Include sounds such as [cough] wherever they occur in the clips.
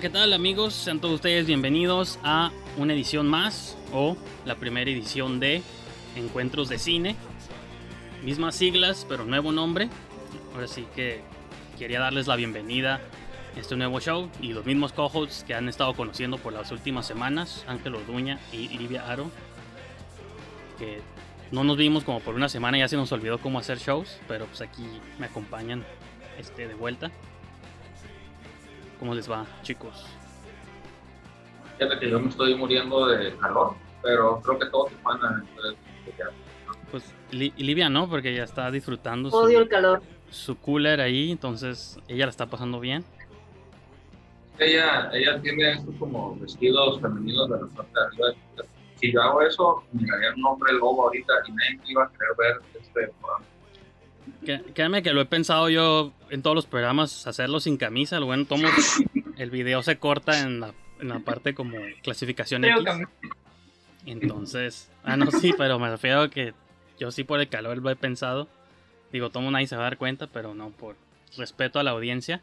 ¿Qué tal amigos? Sean todos ustedes bienvenidos a una edición más o la primera edición de Encuentros de Cine. Mismas siglas, pero nuevo nombre. Ahora sí que quería darles la bienvenida a este nuevo show y los mismos co-hosts que han estado conociendo por las últimas semanas, Ángel Orduña y Livia Aro. Que no nos vimos como por una semana, ya se nos olvidó cómo hacer shows, pero pues aquí me acompañan este, de vuelta. ¿Cómo les va, chicos? Fíjate que yo me estoy muriendo de calor, pero creo que todos se van Pues Livia no, porque ella está disfrutando Odio el calor. su cooler ahí, entonces ella la está pasando bien. Ella, ella tiene estos como vestidos femeninos de la parte de arriba. Si yo hago eso, miraría un hombre lobo ahorita y nadie iba a querer ver este programa. Créanme que lo he pensado yo en todos los programas, hacerlo sin camisa. Lo bueno, tomo [laughs] el video se corta en la, en la parte como clasificación X. Entonces, ah, no, sí, pero me refiero a que yo sí por el calor lo he pensado. Digo, tomo nadie se va a dar cuenta, pero no, por respeto a la audiencia.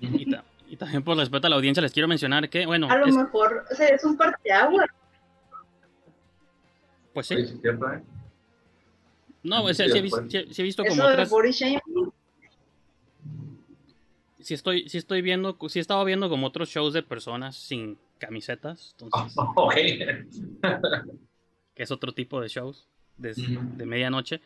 Y, también por respeto a la audiencia les quiero mencionar que, bueno... A lo mejor, o sea, es un parteagua. Pues sí. ¿eh? No, o sea, sí, he, visto como otras... Sí estoy, sí estoy viendo, sí he estado viendo como otros shows de personas sin camisetas, entonces... [laughs] que es otro tipo de shows de, de medianoche.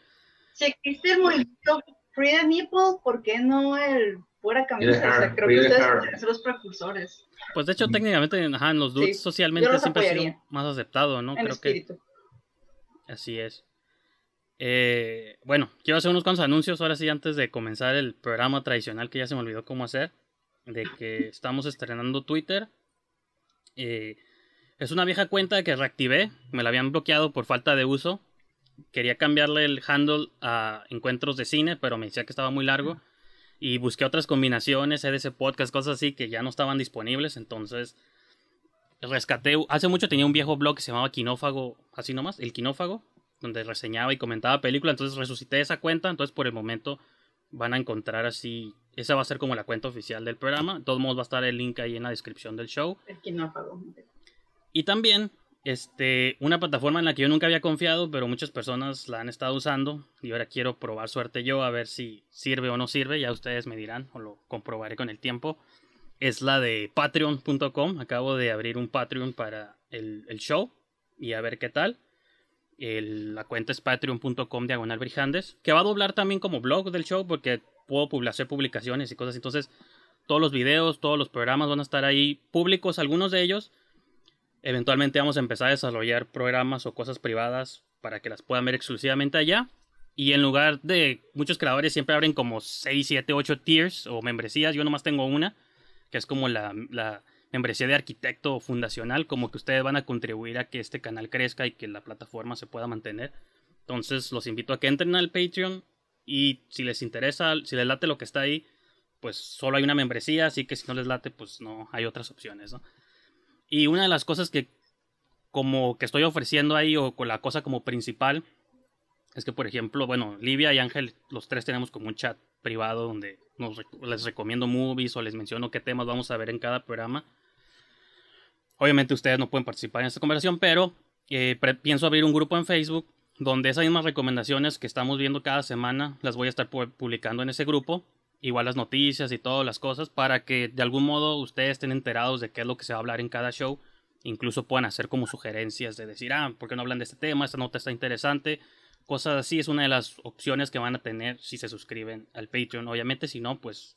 Si existe el movimiento Free the Nipple, ¿por qué no el fuera camisa? o sea, creo que ustedes son los precursores. Pues de hecho, técnicamente, ajá, en los dudes socialmente siempre ha sido más aceptado, ¿no? creo que así es. Eh, bueno, quiero hacer unos cuantos anuncios ahora sí antes de comenzar el programa tradicional que ya se me olvidó cómo hacer. De que [laughs] estamos estrenando Twitter. Eh, es una vieja cuenta que reactivé. Me la habían bloqueado por falta de uso. Quería cambiarle el handle a encuentros de cine, pero me decía que estaba muy largo. Y busqué otras combinaciones, EDC Podcast, cosas así que ya no estaban disponibles. Entonces rescaté. Hace mucho tenía un viejo blog que se llamaba Quinófago, así nomás, el Quinófago donde reseñaba y comentaba películas, entonces resucité esa cuenta, entonces por el momento van a encontrar así, esa va a ser como la cuenta oficial del programa, de todos modos va a estar el link ahí en la descripción del show. Y también, este, una plataforma en la que yo nunca había confiado, pero muchas personas la han estado usando y ahora quiero probar suerte yo a ver si sirve o no sirve, ya ustedes me dirán o lo comprobaré con el tiempo. Es la de patreon.com, acabo de abrir un Patreon para el, el show y a ver qué tal la cuenta es patreon.com diagonal brijandes, que va a doblar también como blog del show porque puedo hacer publicaciones y cosas. Entonces, todos los videos, todos los programas van a estar ahí públicos, algunos de ellos. Eventualmente vamos a empezar a desarrollar programas o cosas privadas para que las puedan ver exclusivamente allá. Y en lugar de muchos creadores siempre abren como 6, 7, 8 tiers o membresías, yo nomás tengo una, que es como la, la membresía de arquitecto fundacional, como que ustedes van a contribuir a que este canal crezca y que la plataforma se pueda mantener. Entonces los invito a que entren al Patreon y si les interesa, si les late lo que está ahí, pues solo hay una membresía, así que si no les late, pues no hay otras opciones, ¿no? Y una de las cosas que como que estoy ofreciendo ahí o con la cosa como principal es que por ejemplo, bueno, Livia y Ángel, los tres tenemos como un chat privado donde nos, les recomiendo movies o les menciono qué temas vamos a ver en cada programa. Obviamente ustedes no pueden participar en esta conversación, pero eh, pienso abrir un grupo en Facebook donde esas mismas recomendaciones que estamos viendo cada semana las voy a estar pu- publicando en ese grupo. Igual las noticias y todas las cosas para que de algún modo ustedes estén enterados de qué es lo que se va a hablar en cada show. Incluso puedan hacer como sugerencias de decir, ah, ¿por qué no hablan de este tema? Esta nota está interesante. Cosas así es una de las opciones que van a tener si se suscriben al Patreon. Obviamente, si no, pues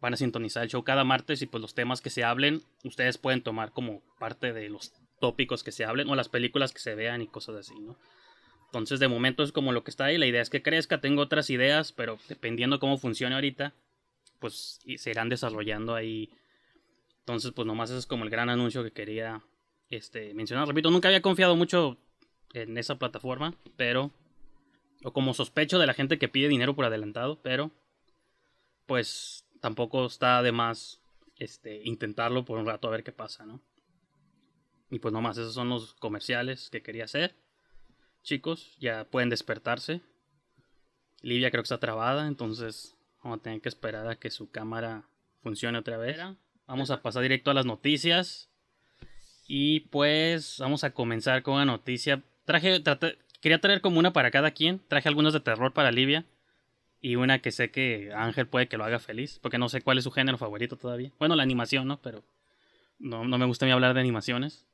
van a sintonizar el show cada martes y pues los temas que se hablen, ustedes pueden tomar como parte de los tópicos que se hablen o las películas que se vean y cosas así, ¿no? Entonces, de momento es como lo que está ahí. La idea es que crezca. Tengo otras ideas, pero dependiendo cómo funcione ahorita, pues se irán desarrollando ahí. Entonces, pues nomás ese es como el gran anuncio que quería este, mencionar. Repito, nunca había confiado mucho en esa plataforma, pero. O como sospecho de la gente que pide dinero por adelantado, pero. Pues tampoco está de más este, intentarlo por un rato a ver qué pasa, ¿no? Y pues nomás, esos son los comerciales que quería hacer. Chicos, ya pueden despertarse. Livia creo que está trabada, entonces vamos a tener que esperar a que su cámara funcione otra vez. Vamos a pasar directo a las noticias. Y pues vamos a comenzar con una noticia. Traje, traté- quería traer como una para cada quien. Traje algunas de terror para Livia. Y una que sé que Ángel puede que lo haga feliz. Porque no sé cuál es su género favorito todavía. Bueno, la animación, ¿no? Pero no, no me gusta a mí hablar de animaciones.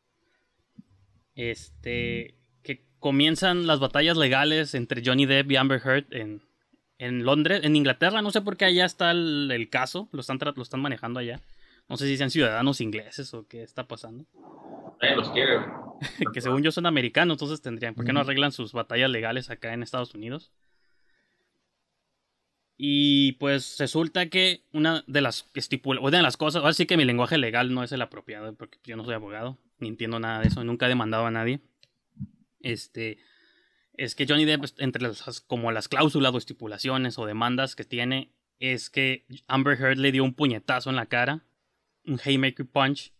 Este. Que comienzan las batallas legales entre Johnny Depp y Amber Heard en, en Londres, en Inglaterra. No sé por qué allá está el, el caso. Lo están, lo están manejando allá. No sé si sean ciudadanos ingleses o qué está pasando. Nadie los quiere. [laughs] que según yo son americanos, entonces tendrían. ¿Por qué no arreglan sus batallas legales acá en Estados Unidos? Y pues resulta que una de las una de las cosas, ahora sí que mi lenguaje legal no es el apropiado, porque yo no soy abogado, ni entiendo nada de eso, nunca he demandado a nadie. Este es que Johnny Depp, entre las como las cláusulas o estipulaciones o demandas que tiene, es que Amber Heard le dio un puñetazo en la cara, un haymaker punch,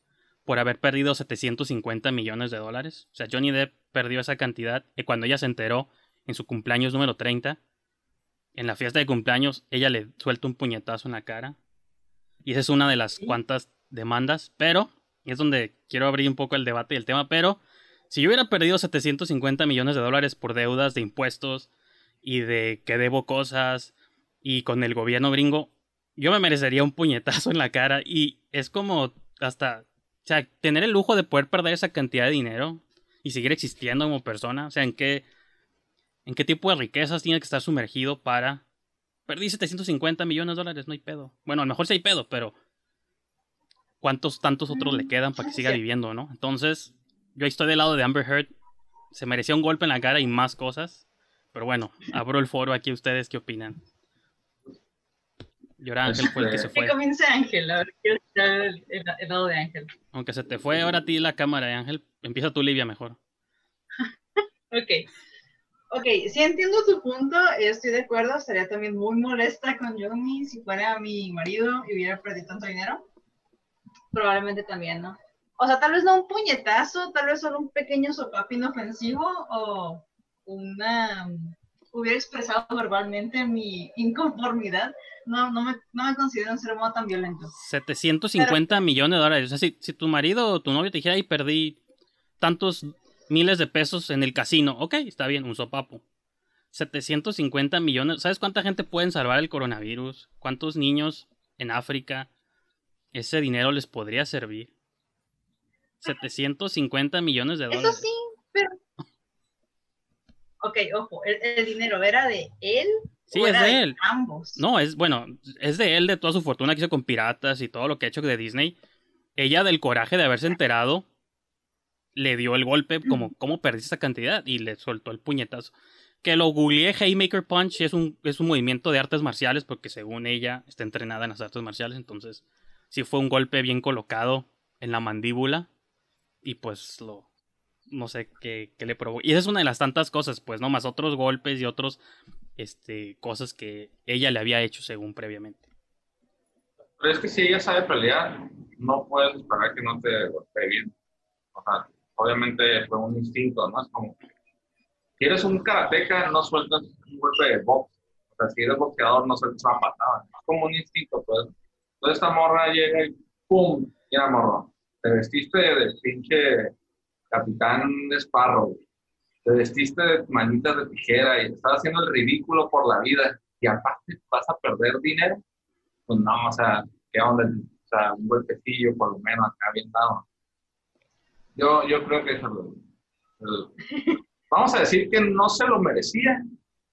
por haber perdido 750 millones de dólares. O sea, Johnny Depp perdió esa cantidad y cuando ella se enteró en su cumpleaños número 30, en la fiesta de cumpleaños, ella le suelta un puñetazo en la cara. Y esa es una de las cuantas demandas, pero es donde quiero abrir un poco el debate y el tema, pero si yo hubiera perdido 750 millones de dólares por deudas de impuestos y de que debo cosas y con el gobierno gringo, yo me merecería un puñetazo en la cara. Y es como hasta, o sea, tener el lujo de poder perder esa cantidad de dinero y seguir existiendo como persona, o sea, en qué en qué tipo de riquezas tiene que estar sumergido para perdí 750 millones de dólares, no hay pedo. Bueno, a lo mejor sí hay pedo, pero ¿cuántos tantos otros le quedan para que siga viviendo, no? Entonces, yo ahí estoy del lado de Amber Heard. Se merecía un golpe en la cara y más cosas. Pero bueno, abro el foro aquí. ¿Ustedes qué opinan? Y ahora Ángel fue el que se Que fue. comience Ángel, a ver, quiero escuchar el, el- el lado de Ángel. Aunque se te fue ahora a ti la cámara, ¿eh, Ángel. Empieza tú, Livia, mejor. [laughs] Ok. Ok, sí entiendo tu punto, estoy de acuerdo, estaría también muy molesta con Johnny si fuera mi marido y hubiera perdido tanto dinero. Probablemente también, ¿no? O sea, tal vez no un puñetazo, tal vez solo un pequeño sopapo inofensivo o una... Hubiera expresado verbalmente mi inconformidad. No, no me, no me considero un ser humano tan violento. 750 millones de dólares. O sea, si, si tu marido o tu novio te dijera, y perdí tantos miles de pesos en el casino. Ok, está bien, un sopapo. 750 millones. ¿Sabes cuánta gente pueden salvar el coronavirus? ¿Cuántos niños en África ese dinero les podría servir? 750 millones de Eso dólares. sí, pero... Ok, ojo, el, el dinero era de él Sí, ¿O es era de él. Ambos. No, es bueno, es de él, de toda su fortuna que hizo con piratas y todo lo que ha hecho de Disney. Ella, del coraje de haberse enterado, le dio el golpe como, ¿cómo perdiste esa cantidad? Y le soltó el puñetazo. Que lo googleé, Haymaker Punch es un, es un movimiento de artes marciales, porque según ella está entrenada en las artes marciales, entonces sí fue un golpe bien colocado en la mandíbula. Y pues lo. No sé qué, qué le provocó. Y esa es una de las tantas cosas, pues, ¿no? Más otros golpes y otros. Este. cosas que ella le había hecho según previamente. Pero es que si ella sabe pelear, no puedes esperar que no te golpee bien. O sea, obviamente fue un instinto, ¿no? Es como, si eres un karateca, no sueltas un golpe de box. O sea, si eres boxeador, no sueltas una patada. Es como un instinto, pues. Entonces esta morra llega y ¡pum! Ya morro. Te vestiste de pinche capitán de Sparrow. Te vestiste de manitas de tijera y estás haciendo el ridículo por la vida. Y aparte vas a perder dinero. Pues no, o sea, ¿qué onda? O sea, un golpecillo por lo menos acá bien dado. Yo, yo creo que eso lo- el- Vamos a decir que no se lo merecía,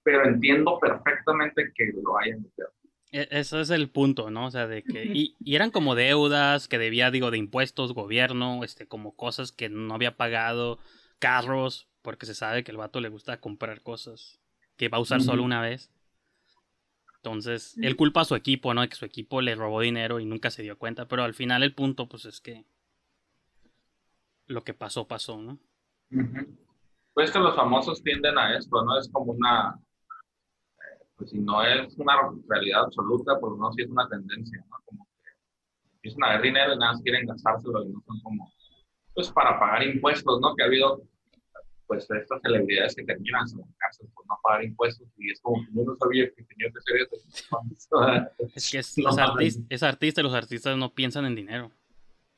pero entiendo perfectamente que lo hayan metido. E- Eso es el punto, ¿no? O sea, de que. Y, y eran como deudas que debía, digo, de impuestos, gobierno, este, como cosas que no había pagado, carros, porque se sabe que el vato le gusta comprar cosas que va a usar solo una vez. Entonces, él culpa a su equipo, ¿no? De que su equipo le robó dinero y nunca se dio cuenta, pero al final el punto, pues es que. Lo que pasó, pasó, ¿no? Pues que los famosos tienden a esto, ¿no? Es como una, pues si no es una realidad absoluta, pues no, sí es una tendencia, ¿no? Como que empiezan a ver dinero y nada más quieren gastárselo y no son como, pues para pagar impuestos, ¿no? Que ha habido, pues estas celebridades que terminan en la cárcel por no pagar impuestos y es como que yo no sabía que tenía que ser eso. [laughs] Es que es, No los mames. artis- es artista y los artistas no piensan en dinero.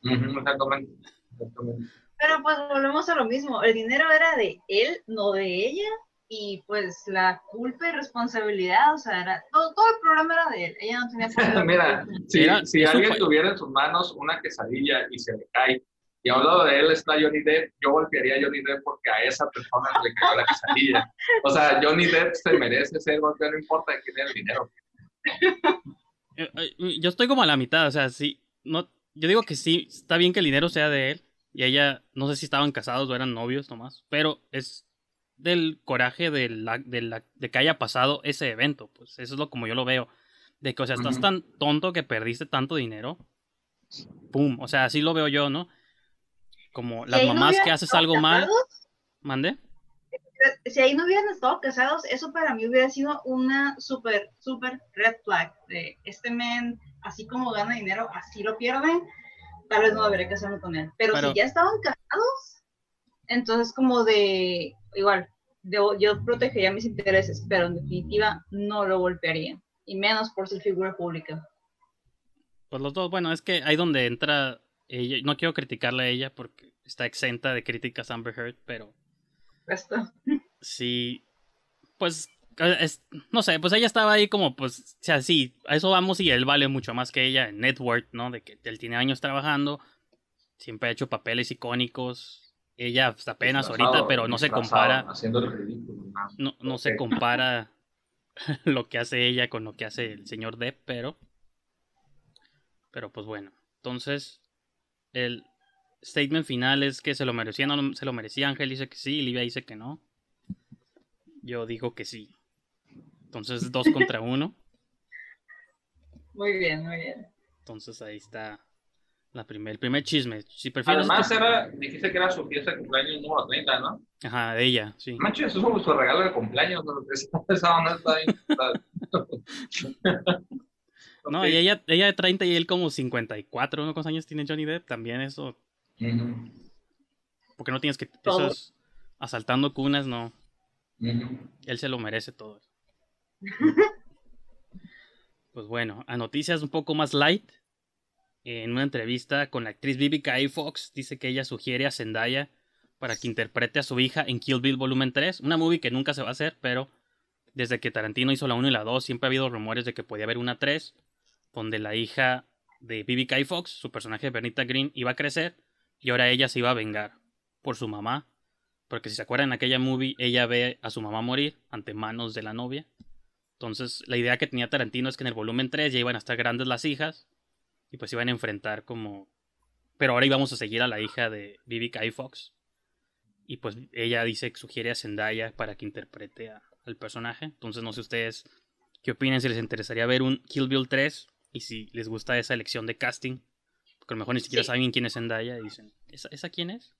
Ujú, Exactamente. exactamente. Pero pues volvemos a lo mismo. El dinero era de él, no de ella. Y pues la culpa y responsabilidad, o sea, era, todo, todo el programa era de él. Ella no tenía [laughs] qué- Mira, si, Era- si alguien tuviera en sus manos una quesadilla y se le cae, y a un lado de él está Johnny Depp, yo golpearía a Johnny Depp porque a esa persona le cayó la quesadilla. O sea, Johnny Depp se merece ser golpeado, no importa de quién es el dinero. Eh, eh, Yo estoy como a la mitad, o sea, sí, no, yo digo que sí, está bien que el dinero sea de él y ella, no sé si estaban casados o eran novios nomás, pero es del coraje de, la, de, la, de que haya pasado ese evento, pues eso es lo como yo lo veo, de que, o sea, estás tan tonto que perdiste tanto dinero, pum, o sea, así lo veo yo, ¿no? Como Si las no mamás que haces algo mal, casados, mande, Si ahí no hubieran estado casados, eso para mí hubiera sido una súper, súper red flag. De este men, así como gana dinero, así lo pierde. Tal vez no debería casarme con él. Pero, Pero- si ya estaban casados, entonces como de, igual, yo, yo protegería mis intereses, pero en definitiva no lo golpearía. Y menos por ser figura pública. pues los dos, bueno, es que ahí donde entra ella, no quiero criticarle a ella porque está exenta de críticas Amber Heard, pero Esto. sí, pues, es- no sé, pues ella estaba ahí como, pues, o sea, sí, a eso vamos y él vale mucho más que ella en network, ¿no? De que él tiene años trabajando, siempre ha hecho papeles icónicos, ella pues, apenas Disfrazado, ahorita, pero no se compara, Haciendo el ridículo. ¿no? no, no se compara [laughs] lo que hace ella con lo que hace el señor Depp, pero, pero pues bueno, entonces, el statement final es que se lo merecía, no se lo merecía, Ángel dice que sí, Livia dice que no. Yo digo que sí. Entonces, dos contra uno. [laughs] Muy bien, muy bien. Entonces, ahí está la primer, el primer chisme. Si prefieres. Además, era, dijiste que era su fiesta de cumpleaños número 30, ¿no? Ajá, de ella, sí. Manches, eso es como su regalo de cumpleaños. ¿no? [laughs] Esa, onda está bien. está- [laughs] No, y ella, ella de 30 y él como 54, ¿no? ¿Cuántos años tiene Johnny Depp? También eso. Porque no tienes que. Esos asaltando cunas, no. Él se lo merece todo. Pues bueno, a noticias un poco más light. En una entrevista con la actriz Vivica A. Fox, dice que ella sugiere a Zendaya para que interprete a su hija en Kill Bill Volumen 3. Una movie que nunca se va a hacer, pero desde que Tarantino hizo la 1 y la 2, siempre ha habido rumores de que podía haber una 3, donde la hija de Vivica A. Fox, su personaje Bernita Green, iba a crecer y ahora ella se iba a vengar por su mamá porque si se acuerdan en aquella movie, ella ve a su mamá morir ante manos de la novia. Entonces, la idea que tenía Tarantino es que en el volumen 3 ya iban a estar grandes las hijas y pues iban a enfrentar como... Pero ahora íbamos a seguir a la hija de Vivica Fox. Y pues ella dice que sugiere a Zendaya para que interprete al personaje. Entonces, no sé ustedes qué opinan, si les interesaría ver un Kill Bill 3 y si les gusta esa elección de casting. Porque a lo mejor ni siquiera saben quién es Zendaya y dicen, ¿esa, ¿esa quién es?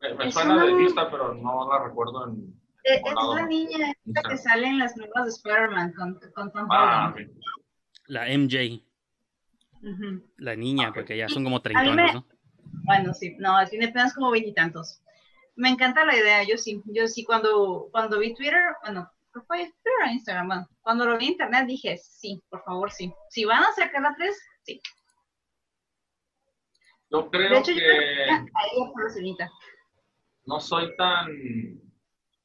Me, suena de vista, pero no la recuerdo en es la niña esta que sale en las nuevas de Spider-Man con, con Tom ah, La MJ. La niña, porque ya son como 30 años, ¿no? Bueno, sí, no, tiene apenas como veintitantos. Me encanta la idea, yo sí, yo sí, cuando, cuando vi Twitter, bueno, fue Twitter o Instagram, bueno, cuando lo vi en internet dije, sí, por favor, sí. Si van a sacar la 3, sí. Yo creo que... no soy tan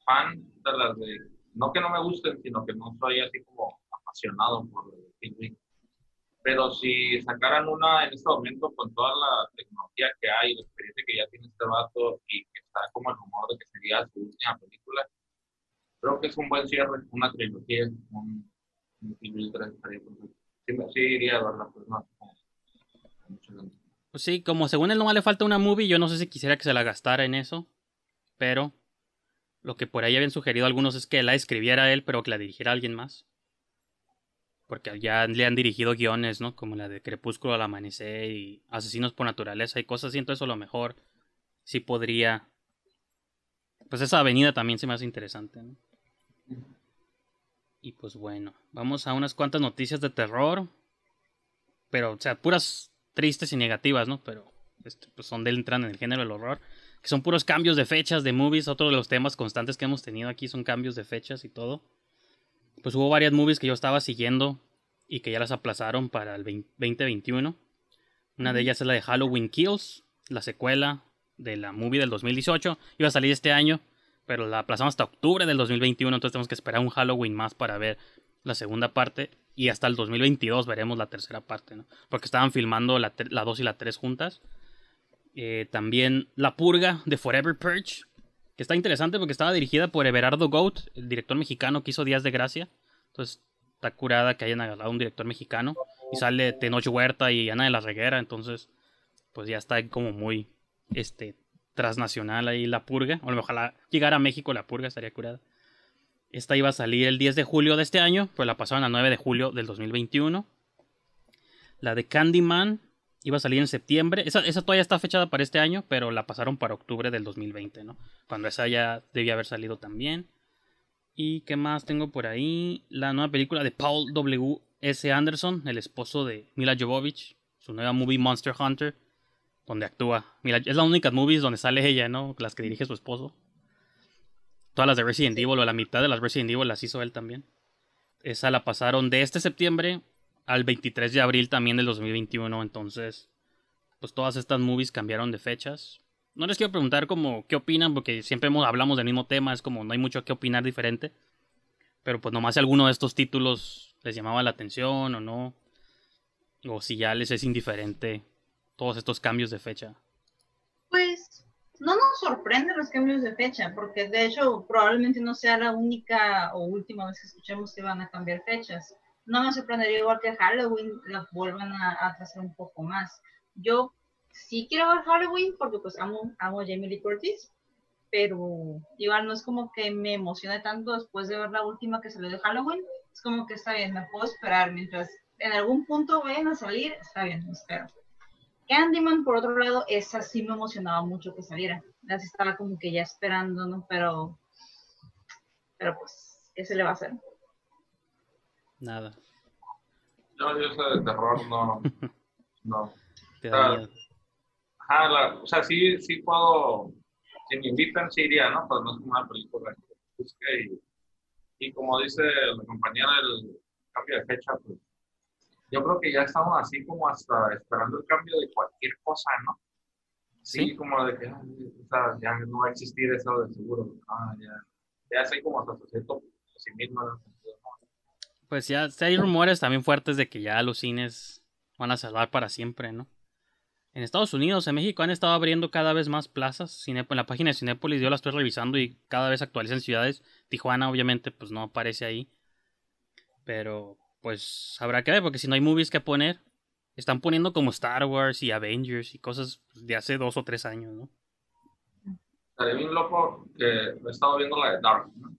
fan de las de, no que no me gusten, sino que no soy así como apasionado por el Pero si sacaran una en este momento con toda la tecnología que hay, la experiencia que ya tiene este vato y que está como el rumor de que sería su última película, creo que es un buen cierre, una trilogía, un, un 3 sí, sí iría verdad, pues no, pues sí, como según él no le falta una movie, yo no sé si quisiera que se la gastara en eso, pero lo que por ahí habían sugerido algunos es que la escribiera él, pero que la dirigiera alguien más. Porque ya le han dirigido guiones, ¿no? Como la de Crepúsculo al Amanecer y Asesinos por Naturaleza y cosas así. Entonces, a lo mejor sí podría. Pues esa avenida también se me hace interesante, ¿no? Y pues bueno, vamos a unas cuantas noticias de terror. Pero, o sea, puras tristes y negativas, ¿no? Pero este, pues son entran en el género del horror que son puros cambios de fechas de movies. Otro de los temas constantes que hemos tenido aquí son cambios de fechas y todo. Pues hubo varias movies que yo estaba siguiendo y que ya las aplazaron para el 2021. Una de ellas es la de Halloween Kills, la secuela de la movie del 2018. Iba a salir este año, pero la aplazamos hasta octubre del 2021, entonces tenemos que esperar un Halloween más para ver la segunda parte. Y hasta el 2022 veremos la tercera parte, ¿no? Porque estaban filmando la 2 y la 3 juntas. Eh, también La Purga de Forever Purge, que está interesante porque estaba dirigida por Everardo Goat, el director mexicano que hizo Días de Gracia. Entonces está curada que hayan agarrado un director mexicano. Y sale Tenoch Huerta y Ana de la Reguera. Entonces, pues ya está como muy este transnacional ahí La Purga. O ojalá llegara a México La Purga, estaría curada. Esta iba a salir el 10 de julio de este año, pues la pasaron a 9 de julio del 2021. La de Candyman iba a salir en septiembre. Esa, esa, todavía está fechada para este año, pero la pasaron para octubre del 2020, ¿no? Cuando esa ya debía haber salido también. ¿Y qué más tengo por ahí? La nueva película de Paul W. S. Anderson, el esposo de Mila Jovovich, su nueva movie Monster Hunter, donde actúa. Mila, es la única movie donde sale ella, ¿no? Las que dirige su esposo. Todas las de Resident Evil, o la mitad de las Resident Evil las hizo él también. Esa la pasaron de este septiembre al 23 de abril también del 2021. Entonces, pues todas estas movies cambiaron de fechas. No les quiero preguntar como qué opinan, porque siempre hablamos del mismo tema, es como no hay mucho que opinar diferente. Pero pues nomás si alguno de estos títulos les llamaba la atención o no. O si ya les es indiferente todos estos cambios de fecha. Pues no nos sorprenden los cambios de fecha, porque de hecho probablemente no sea la única o última vez que escuchemos que van a cambiar fechas no me sorprendería igual que Halloween la vuelvan a, a un poco más. Yo sí quiero ver Halloween porque pues amo, amo a Jamie Lee Curtis, pero igual no es como que me emocione tanto después de ver la última que salió de Halloween. Es como que está bien, me puedo esperar mientras en algún punto vayan a salir, está bien, me espero. Candyman, por otro lado, esa sí me emocionaba mucho que saliera. Así estaba como que ya esperando, ¿no? Pero, pero pues, ¿qué se le va a hacer? Nada. Yo, yo sé de terror, no. no. [laughs] ajá, o sea, sí, sí puedo. Si me invitan, sí iría, ¿no? Pero no es como una película que busque y, y como dice la compañera del cambio de fecha, pues yo creo que ya estamos así como hasta esperando el cambio de cualquier cosa, ¿no? Sí, como de que o sea, ya no va a existir eso de seguro. Ah, ya, ya sé como hasta cierto pesimismo. ¿no? Pues ya hay rumores también fuertes de que ya los cines van a salvar para siempre, ¿no? en Estados Unidos, en México han estado abriendo cada vez más plazas. en la página de Cinépolis yo la estoy revisando y cada vez actualizan ciudades. Tijuana obviamente pues no aparece ahí. Pero pues habrá que ver porque si no hay movies que poner, están poniendo como Star Wars y Avengers y cosas de hace dos o tres años, ¿no? Estaré bien loco que he estado viendo la de Dark, ¿no?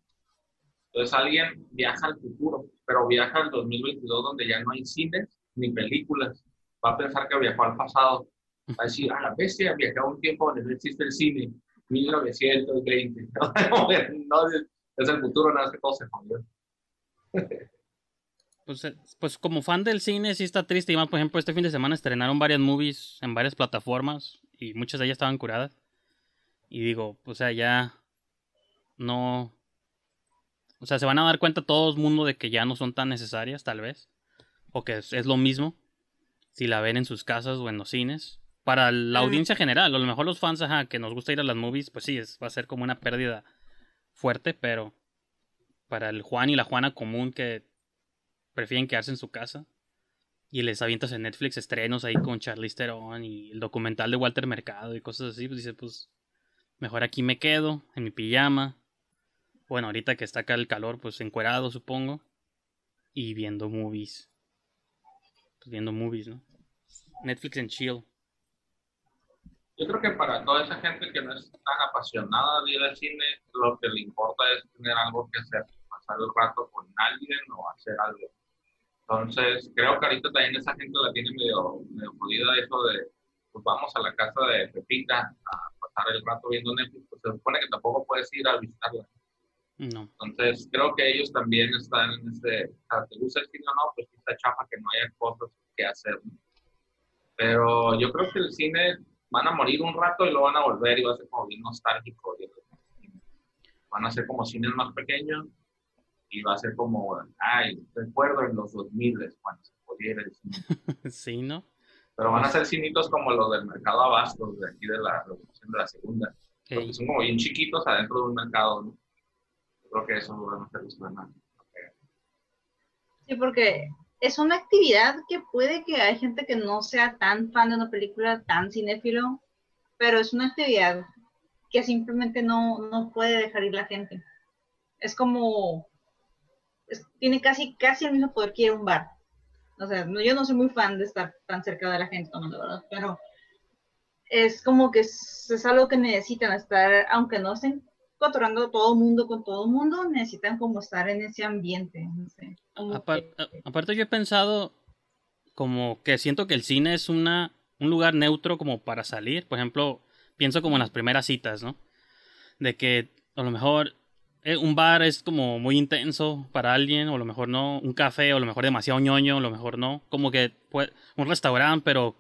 Entonces alguien viaja al futuro, pero viaja al 2022 donde ya no hay cines ni películas. Va a pensar que viajó al pasado. Va a decir, a la bestia, viajé a un tiempo donde no existe el cine, 1920. [laughs] no, es el futuro, nada más que todo se jodió. Pues, eh, pues como fan del cine sí está triste y más por ejemplo este fin de semana estrenaron varias movies en varias plataformas y muchas de ellas estaban curadas y digo o sea ya no o sea se van a dar cuenta todo el mundo de que ya no son tan necesarias tal vez o que es, lo mismo si la ven en sus casas o en los cines para la audiencia general a lo mejor los fans ajá, que nos gusta ir a las movies pues sí es, va a ser como una pérdida fuerte pero para el Juan y la Juana común que prefieren quedarse en su casa. Y les avientas en Netflix estrenos ahí con Charlize Theron y el documental de Walter Mercado y cosas así. Pues dice, pues mejor aquí me quedo, en mi pijama. Bueno, ahorita que está acá el calor, pues encuerado supongo. Y viendo movies. Pues viendo movies, ¿no? Netflix en chill. Yo creo que para toda esa gente que no es tan apasionada de ir al cine, lo que le importa es tener algo que hacer, pasar el rato con alguien o hacer algo. Entonces, creo que ahorita también esa gente la tiene medio, medio jodida eso de, pues vamos a la casa de Pepita a pasar el rato viendo Netflix, pues se supone que tampoco puedes ir a visitarla. No. Entonces, creo que ellos también están en sea, ¿te gusta el cine o no? Pues está chafa que no haya cosas que hacer. Pero yo creo que el cine van a morir un rato y lo van a volver y va a ser como bien nostálgico. Van a ser como cines más pequeños y va a ser como, ay, recuerdo en los 2000 cuando se podía el cine. [laughs] sí, ¿no? Pero van a ser cinitos como los del mercado Abastos, de aquí de la revolución de la segunda. Porque son como bien chiquitos adentro de un mercado, ¿no? Creo que ser los Sí, porque es una actividad que puede que hay gente que no sea tan fan de una película, tan cinéfilo, pero es una actividad que simplemente no, no puede dejar ir la gente. Es como tiene casi, casi el mismo poder que ir a un bar. O sea, yo no soy muy fan de estar tan cerca de la gente tomando, ¿verdad? Pero es como que es, algo que necesitan estar, aunque no estén controlando todo el mundo con todo el mundo, necesitan como estar en ese ambiente. aparte yo he pensado como que siento que el cine es una, un lugar neutro como para salir. Por ejemplo, pienso como en las primeras citas, ¿no? De que a lo mejor eh, un bar es como muy intenso para alguien, o a lo mejor no, un café, o a lo mejor demasiado ñoño, o a lo mejor no, como que un restaurante, pero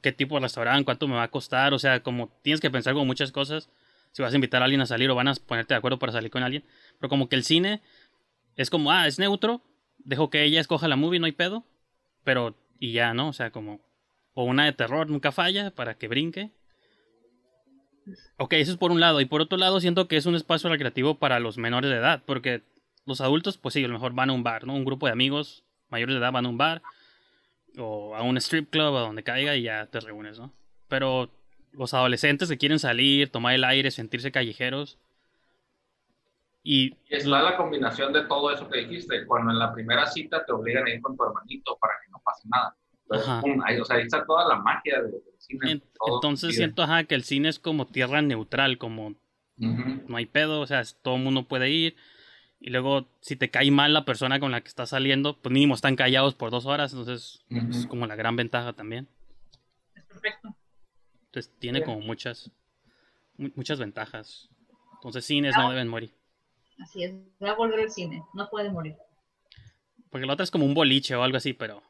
qué tipo de restaurante, cuánto me va a costar, o sea, como tienes que pensar con muchas cosas, si vas a invitar a alguien a salir o van a ponerte de acuerdo para salir con alguien, pero como que el cine es como, ah, es neutro, dejo que ella escoja la movie, no hay pedo, pero y ya, ¿no? O sea, como, o una de terror nunca falla para que brinque, Ok, eso es por un lado. Y por otro lado, siento que es un espacio recreativo para los menores de edad. Porque los adultos, pues sí, a lo mejor van a un bar, ¿no? Un grupo de amigos mayores de edad van a un bar. O a un strip club, a donde caiga y ya te reúnes, ¿no? Pero los adolescentes que quieren salir, tomar el aire, sentirse callejeros. Y, está la combinación de todo eso que dijiste. Cuando en la primera cita te obligan a ir con tu hermanito para que no pase nada. Entonces, o sea, ahí está toda la magia de, entonces siento que el cine es como tierra neutral, como no hay pedo, o sea, todo el mundo puede ir. Y luego, si te cae mal la persona con la que estás saliendo, pues mínimo están callados por dos horas, entonces es como la gran ventaja también. perfecto. Entonces tiene como muchas, muchas ventajas. Entonces cines no deben morir. Así es, va a volver el cine, no puede morir. Porque la otra es como un boliche o algo así, pero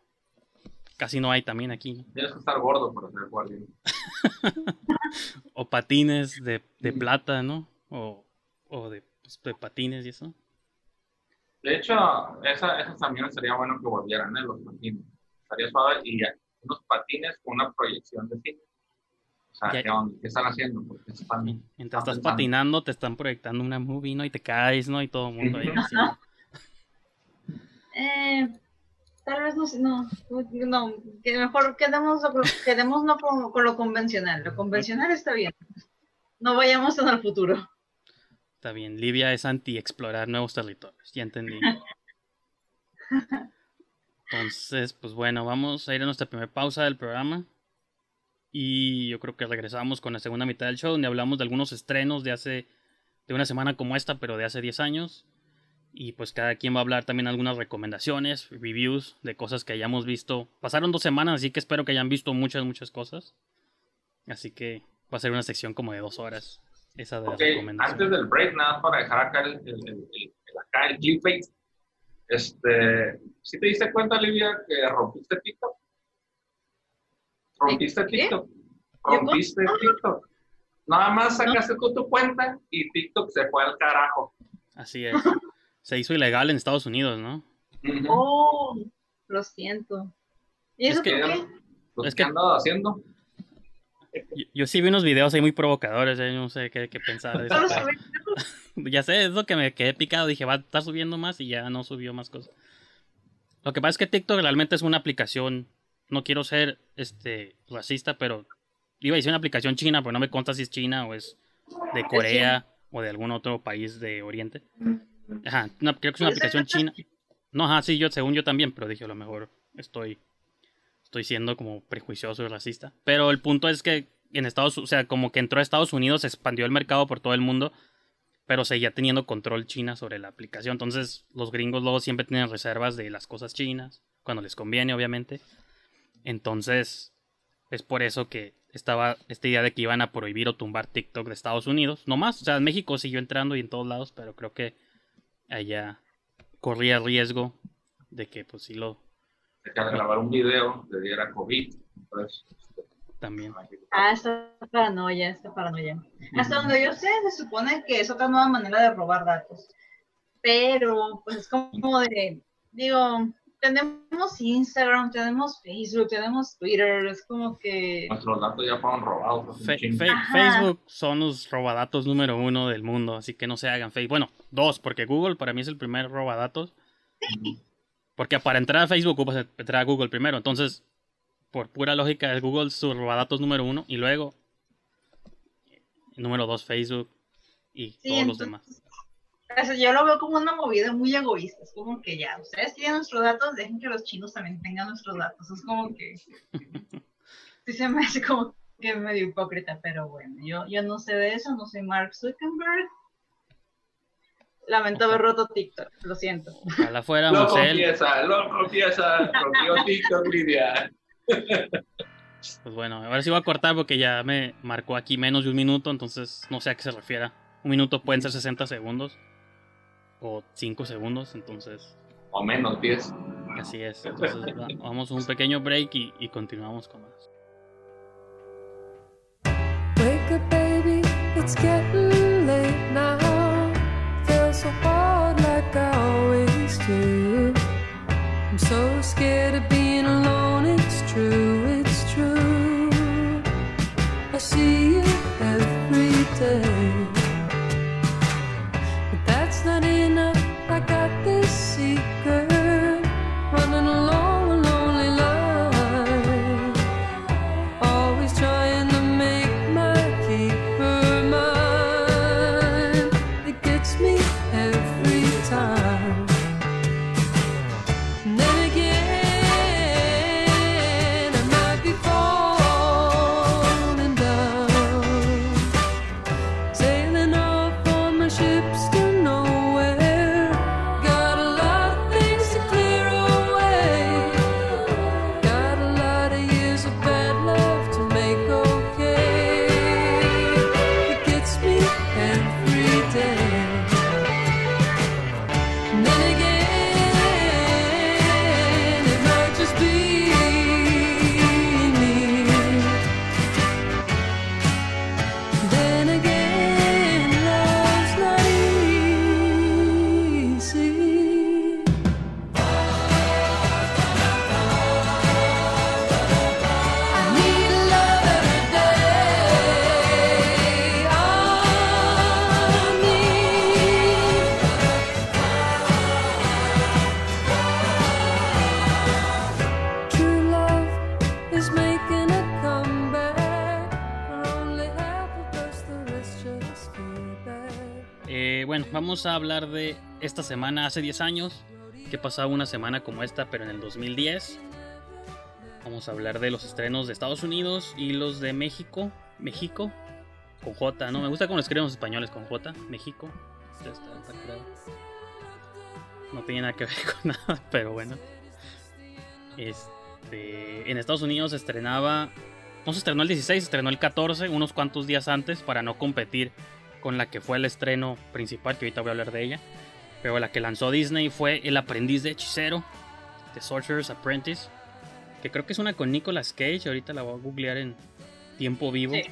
casi no hay también aquí. Tienes que estar gordo para ser guardia. [laughs] o patines de, de plata, ¿no? O, o de, pues, de, patines y eso. De hecho, esa, esas también sería bueno que volvieran, ¿eh? Los patines. Estaría suave y unos patines con una proyección de cine. O sea, ¿qué, están haciendo? Porque están, Mientras estás patinando, te están proyectando una movie, ¿no? Y te caes, ¿no? Y todo el mundo ahí. [laughs] eh, Tal vez no, sé, no, no, que mejor quedemos, quedemos no con, con lo convencional. Lo convencional está bien. No vayamos en el futuro. Está bien, Libia es anti-explorar nuevos territorios, ya entendí. [laughs] Entonces, pues bueno, vamos a ir a nuestra primera pausa del programa. Y yo creo que regresamos con la segunda mitad del show, donde hablamos de algunos estrenos de hace, de una semana como esta, pero de hace 10 años. Y pues cada quien va a hablar también algunas recomendaciones, reviews de cosas que hayamos visto. Pasaron dos semanas, así que espero que hayan visto muchas, muchas cosas. Así que va a ser una sección como de dos horas. Esa de las Ok, recomendaciones. antes del break, nada para dejar acá el, el, el, el- acá el clickbait. Este, ¿sí te diste cuenta, Livia, que rompiste TikTok? Rompiste. TikTok. Rompiste TikTok. Nada más sacaste tú tu cuenta y TikTok se fue al carajo. Así es. Se hizo ilegal en Estados Unidos, ¿no? Oh, lo siento. ¿Y Es eso que- por qué? Pues, es ¿qué que- han andado haciendo? Yo, yo sí vi unos videos ahí muy provocadores, eh, no sé qué, qué pensar. [laughs] [laughs] Ya sé, es lo que me quedé picado. Dije, va a estar subiendo más y ya no subió más cosas. Lo que pasa es que TikTok realmente es una aplicación. No quiero ser este racista, pero iba a decir una aplicación china, pero no me consta si es china o es de Corea o de algún otro país de Oriente. Ajá, una- creo que es una aplicación china. No, ajá, sí, yo según yo también, pero dije, a lo mejor estoy estoy siendo como prejuicioso y racista. Pero el punto es que en Estados o sea, como que entró a Estados Unidos, se expandió el mercado por todo el mundo, pero seguía teniendo control China sobre la aplicación. Entonces, los gringos luego siempre tienen reservas de las cosas chinas, cuando les conviene, obviamente. Entonces, es por eso que estaba esta idea de que iban a prohibir o tumbar TikTok de Estados Unidos. No más, o sea, en México siguió entrando y en todos lados, pero creo que allá corría riesgo de que pues sí lo De que al grabar un video le diera COVID. Entonces, este, también. Ah, esta paranoia, esta paranoia. Hasta donde yo sé, se supone que es otra nueva manera de robar datos. Pero, pues es como de, digo, tenemos Instagram, tenemos Facebook, tenemos Twitter, es como que... nuestros datos ya fueron robados. Fe- fe- Ajá. Facebook son los robadatos número uno del mundo, así que no se hagan Facebook. Bueno, dos, porque Google para mí es el primer robadatos. Porque para entrar a Facebook ocupas entrar a Google primero. Entonces, por pura lógica, es Google su robadatos número uno y luego número dos Facebook y Sí, todos los demás. O sea, yo lo veo como una movida muy egoísta. Es como que ya, ustedes tienen nuestros datos, dejen que los chinos también tengan nuestros datos. Es como que. [laughs] Sí, se me hace como que medio hipócrita, pero bueno, yo, yo no sé de eso, no soy Mark Zuckerberg. Lamento haber roto TikTok, lo siento. Ojalá Lo fuéramos él. confiesa, lo confiesa. Rompió TikTok, Lidia. Pues bueno, ahora sí voy a cortar porque ya me marcó aquí menos de un minuto, entonces no sé a qué se refiera. Un minuto pueden ser 60 segundos o 5 segundos, entonces O menos 10. así es. [laughs] Entonces va- vamos a un pequeño break y, y continuamos con más. Wake up, baby, it's getting late now. Feels so hard like I always do. I'm so scared vamos a hablar de esta semana hace 10 años, que pasaba una semana como esta, pero en el 2010. Vamos a hablar de los estrenos de Estados Unidos y los de México. México, con J, ¿no? Me gusta cómo escriben los españoles con J, México. Está- está. No tiene nada que ver [laughs] con nada, pero bueno. Este, en Estados Unidos se estrenaba. No se estrenó el 16, se estrenó el 14, unos cuantos días antes, para no competir con la que fue el estreno principal, que ahorita voy a hablar de ella. Pero la que lanzó Disney fue El aprendiz de hechicero, The Sorcerer's Apprentice. Que creo que es una con Nicolas Cage, ahorita la voy a googlear en tiempo vivo. Sí.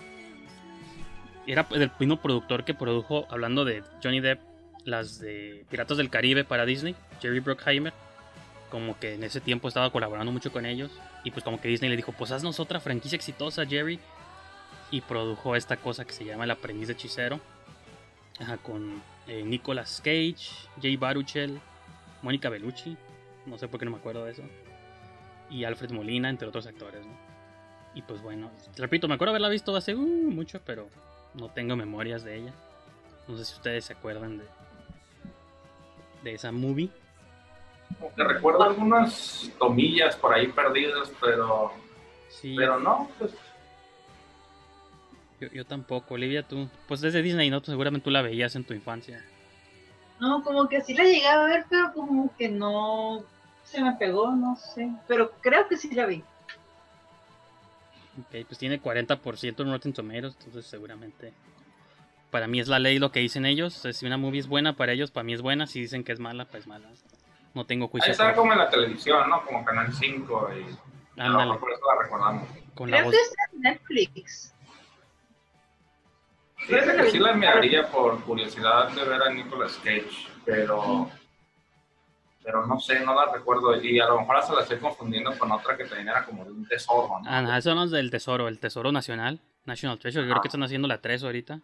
Era el mismo productor que produjo, hablando de Johnny Depp, las de Piratas del Caribe para Disney, Jerry Bruckheimer. Como que en ese tiempo estaba colaborando mucho con ellos. Y pues como que Disney le dijo, pues haznos otra franquicia exitosa, Jerry. Y produjo esta cosa que se llama El aprendiz de hechicero. Ajá, con eh, Nicolas Cage, Jay Baruchel, Mónica Bellucci. No sé por qué no me acuerdo de eso. Y Alfred Molina, entre otros actores, ¿no? Y pues bueno, repito, me acuerdo haberla visto hace uh, mucho, pero no tengo memorias de ella. No sé si ustedes se acuerdan de, de esa movie. Que recuerdo algunas tomillas por ahí perdidas, pero, Sí, pero no, pues yo, yo tampoco. Olivia, tú, pues desde Disney, ¿no? Tú seguramente tú la veías en tu infancia. No, como que sí la llegué a ver, pero como que no se me pegó, no sé. Pero creo que sí la vi. Ok, pues tiene 40% en Rotten Tomatoes, entonces seguramente para mí es la ley lo que dicen ellos. O sea, si una movie es buena para ellos, para mí es buena. Si dicen que es mala, pues mala. No tengo ahí juicio. estaba por- como en la televisión, ¿no? Como Canal 5 y Ándale, mejor por eso la recordamos. con la Creo voz. que está en Netflix. Fíjate que sí la miraría por curiosidad de ver a Nicolas Cage, pero pero no sé, no la recuerdo y a lo mejor hasta la estoy confundiendo con otra que también era como de un tesoro, ¿no? Ah, no, son los del Tesoro, el Tesoro Nacional, National Treasure. Yo creo que están haciendo la 3 ahorita.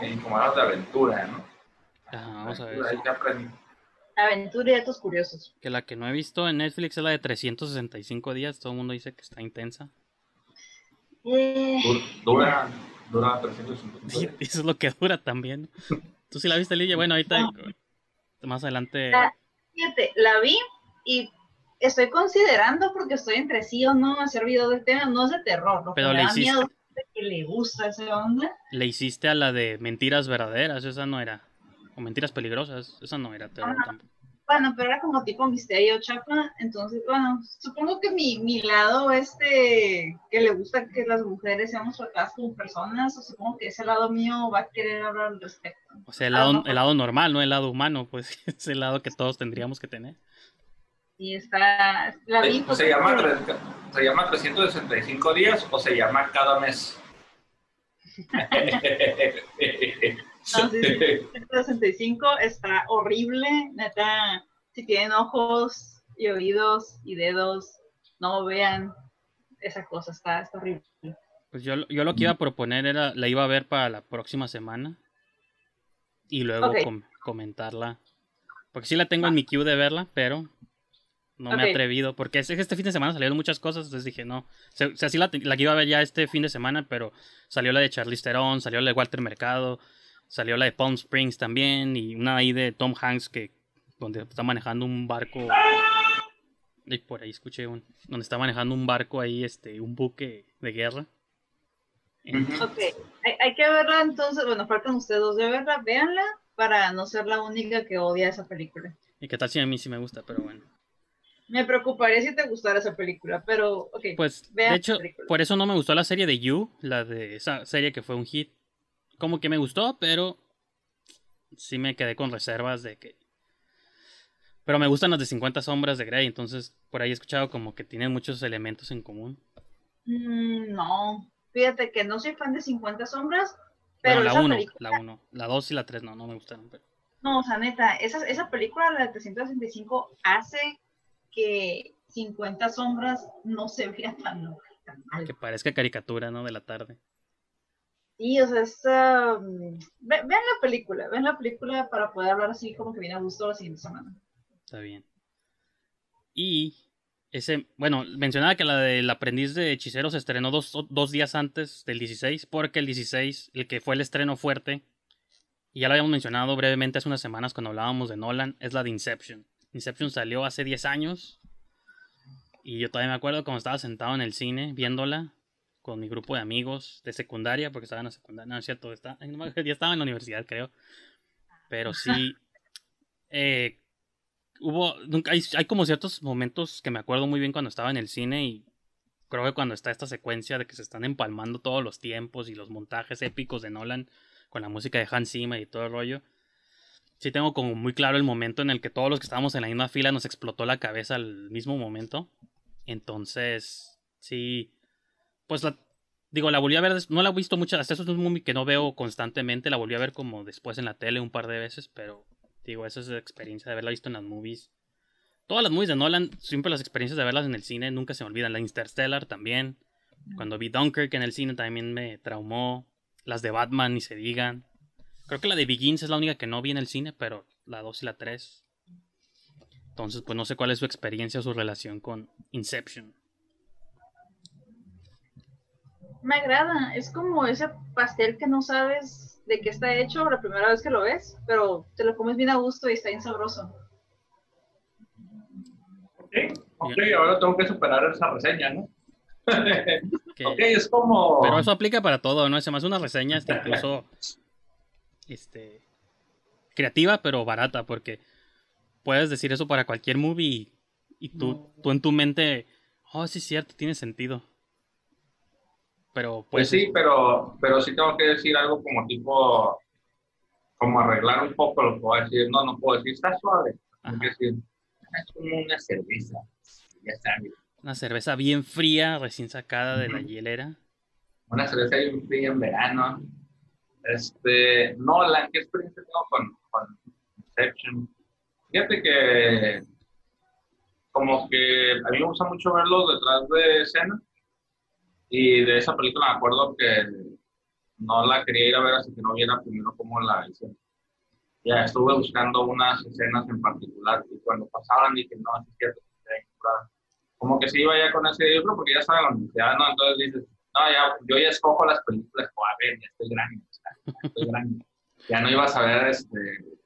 Sí, como eras de aventura, ¿no? Ajá, vamos a ver. Aventura y datos curiosos. Que la que no he visto en Netflix es la de 365 días. Todo el mundo dice que está intensa. Eh, Du- Dura, dura 350 Sí, eso es lo que dura también. ¿Tú sí la viste, Lidia? Bueno, ahorita más adelante. Fíjate, la vi y estoy considerando, porque estoy entre sí o no, hacer video del tema, no es de terror, lo que Pero me le da hiciste. miedo es que le gusta esa onda. Le hiciste a la de mentiras verdaderas, esa no era. O mentiras peligrosas, esa no era terror Ajá. tampoco. Bueno, pero era como tipo misterio chapa, entonces, bueno, supongo que mi, mi lado este, que le gusta que las mujeres seamos tratadas como personas, o supongo que ese lado mío va a querer hablar al respecto. O sea, el lado, mejor- el lado normal, no el lado humano, pues [laughs] es el lado que todos tendríamos que tener. Y está, la vi. ¿Se, pues, se llama, ¿Se llama 365 días o se llama cada mes? [laughs] [laughs] No, sí, sí. 165 [laughs] está horrible, neta. Si tienen ojos y oídos y dedos, no vean esa cosa, está, está horrible. Pues yo, yo lo que iba a proponer era, la iba a ver para la próxima semana. Y luego com- comentarla. Porque sí la tengo en mi queue de verla, pero no me he atrevido. Porque es que este fin de semana salieron muchas cosas, entonces dije, no. O sea, sí la, la que iba a ver ya este fin de semana, pero salió la de Charlize Theron, salió la de Walter Mercado, salió la de Palm Springs también, y una ahí de Tom Hanks que donde está manejando un barco. Y por ahí escuché un. Donde está manejando un barco ahí, este, un buque de guerra. Ujú. Ok, hay, hay que verla entonces, bueno, faltan ustedes dos de verla, véanla para no ser la única que odia esa película. Y qué tal si a mí sí me gusta, pero bueno. Me preocuparía si te gustara esa película, pero, ok. Pues, Vean de hecho, por eso no me gustó la serie de You, la de esa serie que fue un hit. Como que me gustó, pero sí me quedé con reservas de que... Pero me gustan las de 50 sombras de Grey, entonces por ahí he escuchado como que tienen muchos elementos en común. Mm, no, fíjate que no soy fan de 50 sombras, pero Bueno, la esa 1, película, la 1, la 2 y la 3 no, no me gustaron. Pero... no, o sea, neta, esa, esa película, la de 365, hace que 50 sombras no se vea tan, tan mal. Que parezca caricatura, ¿no? De la tarde. Sí, o sea, es, um, ve- vean la película, vean la película para poder hablar así como que viene a gusto la siguiente semana. Está bien. Y ese, bueno, mencionaba que la del aprendiz de hechicero se estrenó dos, dos días antes del 16, porque el 16, el que fue el estreno fuerte, y ya lo habíamos mencionado brevemente hace unas semanas cuando hablábamos de Nolan, es la de Inception. Inception salió hace 10 años y yo todavía me acuerdo cuando estaba sentado en el cine viéndola con mi grupo de amigos de secundaria, porque estaba en la secundaria, no es cierto, me- ya estaba en la universidad creo, pero sí, [laughs] eh, hubo, hay, hay como ciertos momentos que me acuerdo muy bien cuando estaba en el cine y creo que cuando está esta secuencia de que se están empalmando todos los tiempos y los montajes épicos de Nolan con la música de Hans Zimmer y todo el rollo. Sí tengo como muy claro el momento en el que todos los que estábamos en la misma fila nos explotó la cabeza al mismo momento. Entonces, sí, pues la, digo, la volví a ver, no la he visto muchas, hasta eso es un movie que no veo constantemente, la volví a ver como después en la tele un par de veces, pero digo, esa es la experiencia de haberla visto en las movies. Todas las movies de Nolan, siempre las experiencias de verlas en el cine nunca se me olvidan. La Interstellar también. Cuando vi Dunkirk en el cine también me traumó. Las de Batman ni se digan. Creo que la de Begins es la única que no vi en el cine, pero la 2 y la 3. Entonces, pues no sé cuál es su experiencia o su relación con Inception. Me agrada, es como ese pastel que no sabes de qué está hecho la primera vez que lo ves, pero te lo comes bien a gusto y está bien sabroso. Ok, ok, ahora tengo que superar esa reseña, ¿no? Que- [laughs] ok, es como... Pero eso aplica para todo, ¿no? Se me hace una reseña este, incluso este, creativa, pero barata, porque puedes decir eso para cualquier movie y, y tú, tú en tu mente, oh, sí es cierto, tiene sentido. Pero Pues pues, sí, pero, pero sí tengo que decir algo como tipo, como arreglar un poco lo que voy a decir. No, no puedo decir, está suave. Tengo que Ajá. decir, es como una cerveza. Ya sabes. una cerveza bien fría, recién sacada de la hielera. Una cerveza bien fría en verano. Este, Nolan, ¿qué experiencia tengo con, con Inception? Fíjate que como que a mí me gusta mucho verlo detrás de escena y de esa película me acuerdo que no la quería ir a ver hasta que no viera primero cómo la hice. Ya estuve buscando unas escenas en particular y cuando pasaban dije, no, es cierto, está bien curada". como que se iba ya con ese libro porque ya estaba en la universidad, ¿no? Entonces dices, no, ya, yo ya escojo las películas, o a ver, ya estoy grande, ya estoy grande. Ya no ibas a ver este,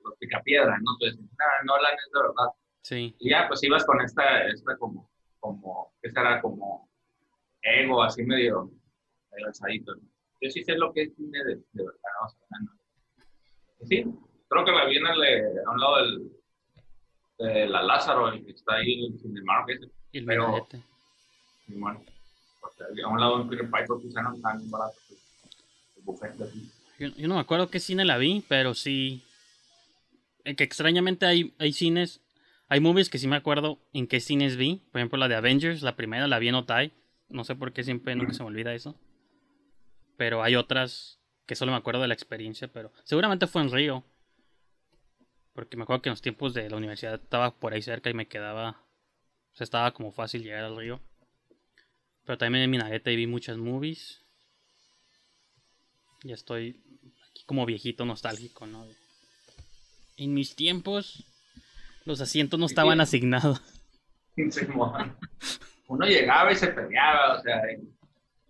los picapiedras, ¿no? Entonces, no, Nolan es de verdad. Sí, Y ya, pues ibas con esta, esta como, como, ¿qué será? Como ego, así medio, alzadito. ¿no? Yo sí sé lo que es cine de, de verdad. O sea, no. Sí, creo que la vi en el, eh, a un lado del, de la Lázaro, el que está ahí, el Cinemark ese. y el Pero-. Y bueno, sea, a un lado un Peter Piper, quizá no tan barato. pues, el bufete así. Yo, yo no me acuerdo qué cine la vi, pero sí. eh, que extrañamente hay, hay cines. Hay movies que sí me acuerdo en qué cines vi. Por ejemplo, la de Avengers, la primera la vi en Otay. No sé por qué siempre nunca se me olvida eso. Pero hay otras que solo me acuerdo de la experiencia, pero seguramente fue en Río. Porque me acuerdo que en los tiempos de la universidad estaba por ahí cerca y me quedaba. O sea, estaba como fácil llegar al río. Pero también en Minarete vi muchas movies. Ya estoy aquí como viejito nostálgico, ¿no? En mis tiempos, los asientos no estaban asignados. Uno llegaba y se peleaba, o sea,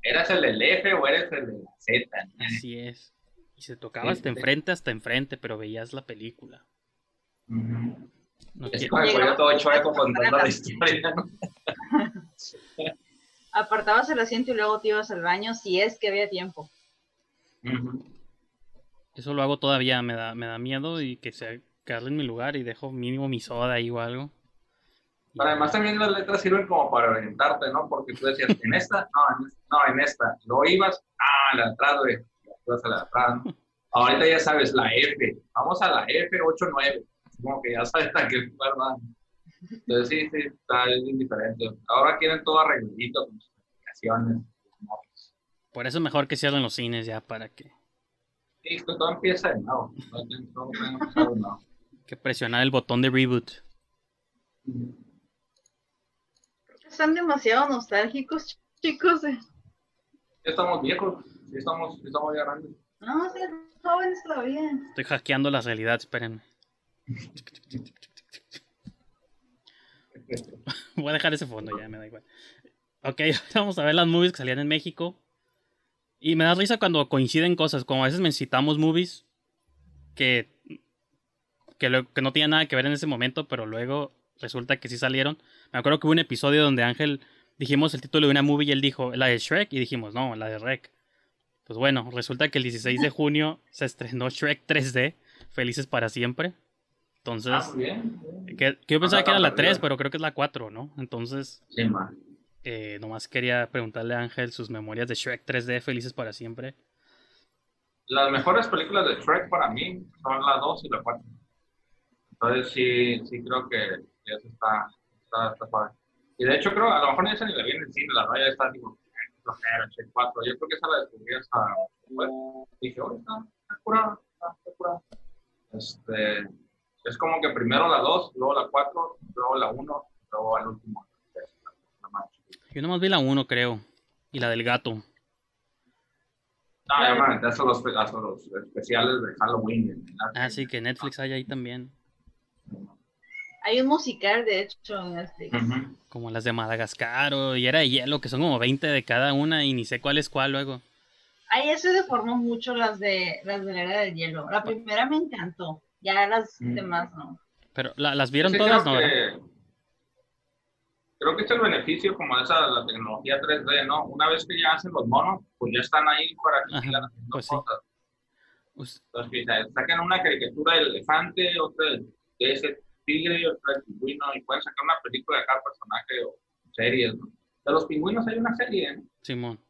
¿eras el del F o eres el de la Z? ¿no? Así es. Y se tocaba hasta enfrente, hasta enfrente, pero veías la película. No Es como todo chueco contando la historia, ¿no? [laughs] Apartabas el asiento y luego te ibas al baño si es que había tiempo. Eso lo hago todavía, me da, me da miedo y que se agarre en mi lugar y dejo mínimo mi soda ahí o algo. Pero además también las letras sirven como para orientarte, ¿no? Porque tú decías, [laughs] en esta, no, en esta, no, en esta. Luego ibas, ah, la atrás, güey. Ibas a la atrás, ¿no? Ahorita ya sabes, la F. Vamos a la F89. Como que ya sabes a qué lugar van. Entonces sí, sí, está es bien diferente. Ahora quieren todo arregladito con sus aplicaciones. Por eso es mejor que cierren los cines ya para que, Sí, esto todo empieza de nuevo. Todo [laughs] que presionar el botón de reboot. Están demasiado nostálgicos, chicos. Ya estamos viejos, ya estamos, ya estamos ya grandes. No, están jóvenes todavía. Estoy hackeando la realidad, espérenme. Voy a dejar ese fondo ya, me da igual. Ok, [laughs] vamos a ver las movies que salían en México. Y me da risa cuando coinciden cosas, como a veces necesitamos movies que, que, lo- que no tenía nada que ver en ese momento, pero luego resulta que sí salieron. Me acuerdo que hubo un episodio donde Ángel dijimos el título de una movie y él dijo la de Shrek y dijimos no, la de Rec. Pues bueno, resulta que el 16 de junio se estrenó Shrek 3D, Felices para siempre. Entonces, Ah, bien. que, que yo pensaba que era la 3, perdida. pero creo que es la 4, ¿no? Entonces, Sí, eh, nomás quería preguntarle a Ángel sus memorias de Shrek 3D, Felices para siempre. Las mejores películas de Shrek para mí son la 2 y la 4. Entonces sí, sí creo que eso está, está, está padre. Y de hecho creo, a lo mejor ni esa ni la vi en el cine, la verdad ya está tipo, "Ay, qué flojera, Shrek 4. Yo creo que esa la descubrí hasta después. Dije, oh, está, está curada, está, está curada. Este, es como que primero la 2, luego la 4, luego la 1, luego al último. la más. Yo nomás vi la 1, creo. Y la del gato. No, ya me aventé hasta los, especiales de Halloween. ¿verdad? Ah, que Netflix hay ahí también. Hay un musical, de hecho, en Netflix. Ujú. Como las de Madagascar o y era de hielo, que son como 20 de cada una y ni sé cuál es cuál luego. Ahí se deformó mucho las de las de la era del hielo. La primera me encantó, ya las Mm. demás no. Pero ¿la- las vieron Sí, todas, creo ¿no? que, creo que es el beneficio como de esa la tecnología 3D, ¿no? Una vez que ya hacen los monos, pues ya están ahí para que sigan haciendo pues sí. cosas. Pues, Entonces, sacan una caricatura del elefante, otra de ese tigre, otra del pingüino, y pueden sacar una película de cada personaje o series, ¿no? De los pingüinos hay una serie, ¿no? Simón.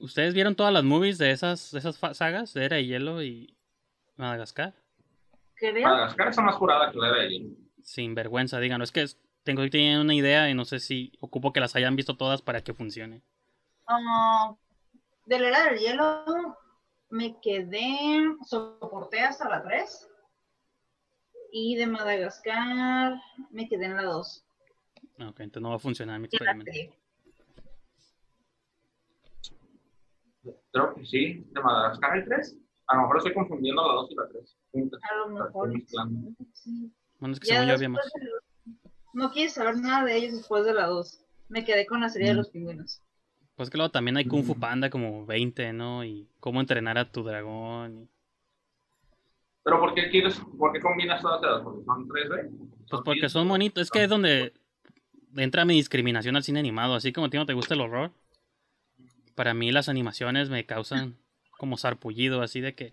¿Ustedes vieron todas las movies de esas, de esas sagas? De Era de Hielo y Madagascar. Creo Madagascar está más curada que la de allí. Sin vergüenza, díganlo. Es que tengo que tener una idea y no sé si ocupo que las hayan visto todas para que funcione. ah, de la era del hielo me quedé, soporté hasta la 3. Y de Madagascar me quedé en la 2. Ah, Ok, entonces no va a funcionar mi experimento. Creo que sí, de Madagascar hay tres. A lo mejor estoy confundiendo la 2 y la 3. A lo mejor. sí. Bueno, es que Ya según yo había más. de No quise saber nada de ellos después de la 2. Me quedé con la serie de Mm. los pingüinos. Pues que luego también hay Kung Fu Mm. Panda como 20, ¿no? Y cómo entrenar a tu dragón. y- Pero ¿por qué quieres, por qué combinas todas esas? Porque son 3D. Pues porque son bonitos. Es que es donde entra mi discriminación al cine animado. Así como a ti no te gusta el horror. Para mí las animaciones me causan [laughs] como sarpullido, así de que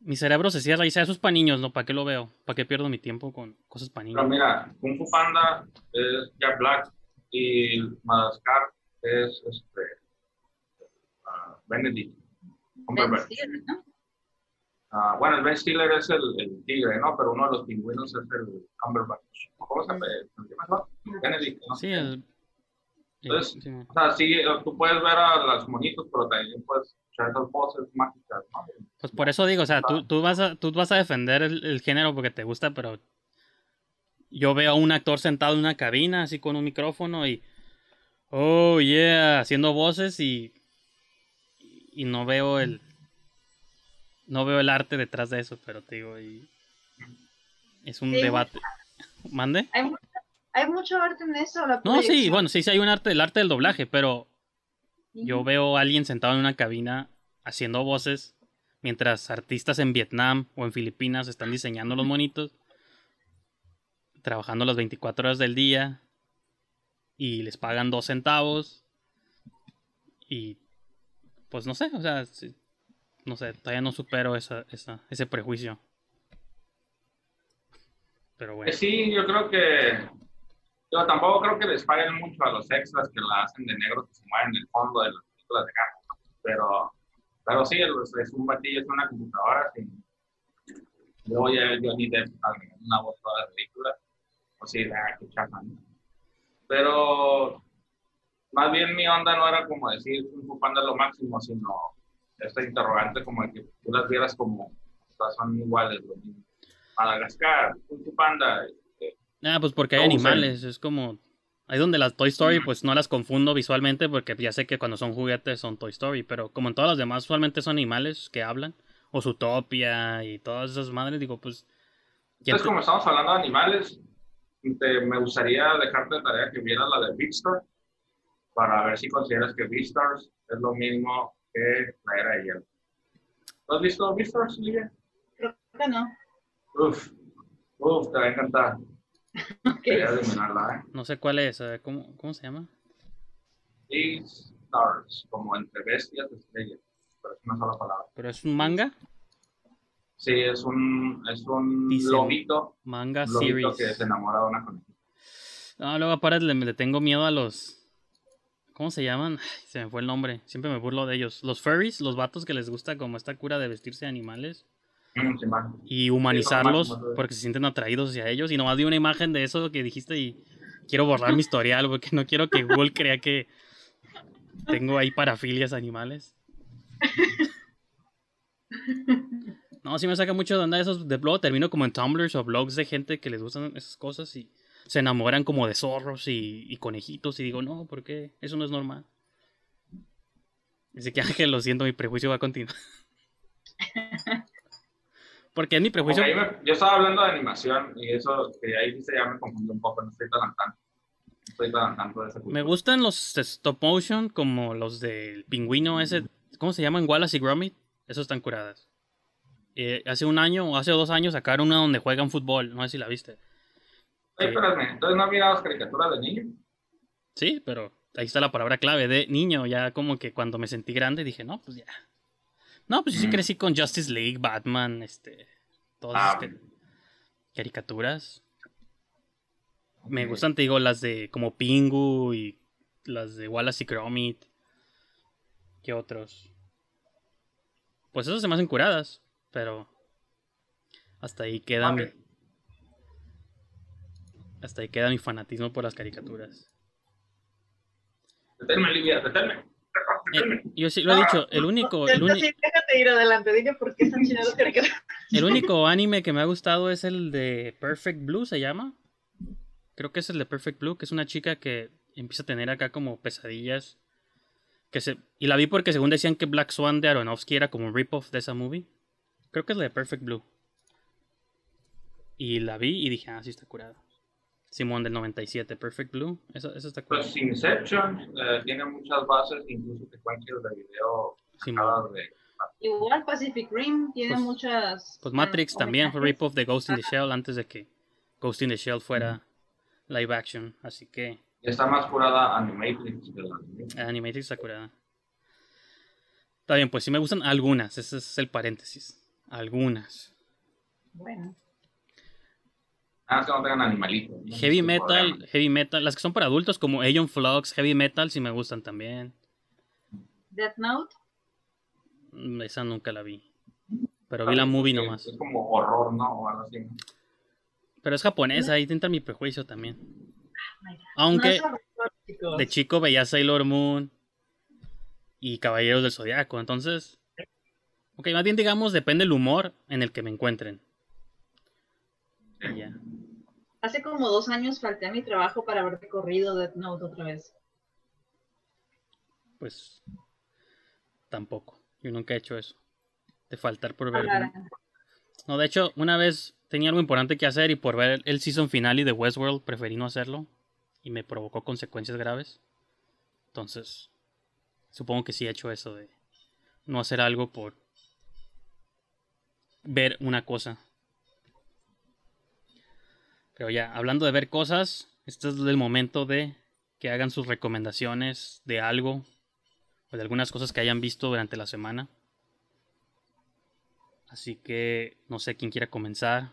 mi cerebro se cierra y dice, eso es para niños, ¿no? ¿Para qué lo veo? ¿Para qué pierdo mi tiempo con cosas para Pero niños? mira, Kung Fu Panda es Jack Black y Madagascar es este, ah, Benedict. Cumberbatch. ¿no? Ah, bueno, el Ben Stiller es el, el tigre, ¿no? Pero uno de los pingüinos es el Cumberbatch. ¿Cómo se llama? Benedict, ¿no? Sí, el... Entonces, sí, O sea, sí, eh, tú puedes ver a los monitos, pero también puedes escuchar esas voces mágicas, ¿no? Pues por eso digo, o sea, tú, tú, vas, a, tú vas a defender el, el género porque te gusta, pero yo veo a un actor sentado en una cabina, así con un micrófono y, oh, yeah, haciendo voces y, y no veo el, no veo el arte detrás de eso, pero te digo, y es un Sí. debate. ¿Mande? Hay, mu- hay mucho arte en eso. La No, sí, bueno, sí, sí hay un arte, el arte del doblaje, pero yo veo a alguien sentado en una cabina haciendo voces mientras artistas en Vietnam o en Filipinas están diseñando los monitos, trabajando las 24 horas del día y les pagan dos centavos y pues no sé, o sea, no sé, todavía no supero esa, esa, ese prejuicio. Pero bueno, sí, yo creo que. Yo tampoco creo que les paguen mucho a los extras que la hacen de negro que se mueven en el fondo de las películas de. ¿no? Pero, pero sí, es, un batillo, es una computadora. Sin, luego ya Johnny Depp una voz toda la película. O sí, ah, qué chafa, ¿no? Pero más bien mi onda no era como decir Fu Panda lo máximo, sino esta interrogante como de que tú las vieras como o sea, son iguales, lo mismo. Madagascar, Kung Fu Panda, este, Ah, pues porque hay animales, es como... Ahí donde las Toy Story, pues no las confundo visualmente porque ya sé que cuando son juguetes son Toy Story, pero como en todas las demás usualmente son animales que hablan, o Zootopia y todas esas madres, digo, pues... ¿quién Entonces, como estamos hablando de animales, te- me gustaría dejarte de tarea que vieras la de Beastars para ver si consideras que Beastars es lo mismo que la era de hielo. ¿Tú has visto Beastars, Lidia? Creo que no. Uf, uf, te va a encantar. [laughs] Ok. Quería adivinarla, ¿eh? No sé cuál es, ¿cómo, cómo se llama? These stars, como entre bestias y estrellas. Pero es una sola palabra. Pero es un manga, Sí, es un, es un lobito, manga lobito series. que se enamora de una conejita. No, luego aparte le, le tengo miedo a los. ¿Cómo se llaman? Ay, se me fue el nombre. Siempre me burlo de ellos. Los furries, los vatos que les gusta como esta cura de vestirse de animales. Mm. Y humanizarlos porque se sienten atraídos hacia ellos. Y nomás vi una imagen de eso que dijiste y quiero borrar mi historial porque no quiero que Google crea que tengo ahí parafilias animales. No, sí me saca mucho de onda esos. De luego termino como en Tumblrs o blogs de gente que les gustan esas cosas y se enamoran como de zorros y, y conejitos. Y digo, no, ¿por qué? Eso no es normal. Dice que Ángel, lo siento, mi prejuicio va a continuar. [laughs] Porque es mi prejuicio. me- yo estaba hablando de animación y eso que ahí dice ya me confundió un poco, no estoy tan tanto. Estoy tan al tanto de ese Me gustan los stop motion como los del pingüino ese. ¿Cómo se llaman? Wallace y Gromit. Esos están curadas. Eh, hace un año o hace dos años sacaron una donde juegan fútbol. No sé si la viste. Oye, espérame, entonces no mirabas caricaturas de niño. Sí, pero ahí está la palabra clave de niño. Ya como que cuando me sentí grande dije, no, pues ya. No, pues yo sí Mm. crecí con Justice League, Batman, este. Todas Ah, esas ca- caricaturas. Me gustan, te digo, las de como Pingu y las de Wallace y Gromit. ¿Qué otros? Pues esas se me hacen curadas, pero hasta ahí queda Ok. mi hasta ahí queda mi fanatismo por las caricaturas. Deténme, Livia, deténme. Eh, yo sí lo he dicho, el único, el, uni- Entonces, déjate ir adelante. Dime por qué están las caricaturas. el único anime que me ha gustado es el de Perfect Blue, se llama. Creo que es el de Perfect Blue, que es una chica que empieza a tener acá como pesadillas. Que se, y la vi porque según decían que Black Swan de Aronofsky era como un rip-off de esa movie. Creo que es la de Perfect Blue. Y la vi y dije, ah, sí está curada. Simón del 97, Perfect Blue. Esa, esa está curada. Pues Inception eh, tiene muchas bases, incluso secuencias de video Simón. de... Igual Pacific Rim tiene Pues- muchas. Pues Matrix bueno, también fue rip-off de Ghost in the Shell antes de que Ghost in the Shell fuera live action. Así que está más curada Animatrix que la Animatrix está curada. Está bien, pues sí me gustan algunas. Ese es el paréntesis. Algunas. Bueno. Nada más que no tengan animalitos. ¿no? Heavy metal, problema. heavy metal. Las que son para adultos como Aeon Flux, Heavy Metal sí me gustan también. Death Note. Mm, Esa nunca la vi. Pero vi la movie Es- nomás. Es como horror, ¿no? O algo así. Pero es japonesa, ahí entra mi prejuicio también. God. Aunque No de chico veía Sailor Moon y Caballeros del Zodiaco. Entonces, ok, más bien digamos, depende el humor en el que me encuentren. Y ya. Hace como dos años falté a mi trabajo para haber recorrido Death Note otra vez. Pues tampoco. Yo nunca he hecho eso. De faltar por ver. No, de hecho, una vez tenía algo importante que hacer y por ver el season finale de Westworld preferí no hacerlo y me provocó consecuencias graves. Entonces, supongo que sí he hecho eso de no hacer algo por ver una cosa. Pero ya, hablando de ver cosas, este es el momento de que hagan sus recomendaciones de algo o de algunas cosas que hayan visto durante la semana. Así que no sé quién quiera comenzar.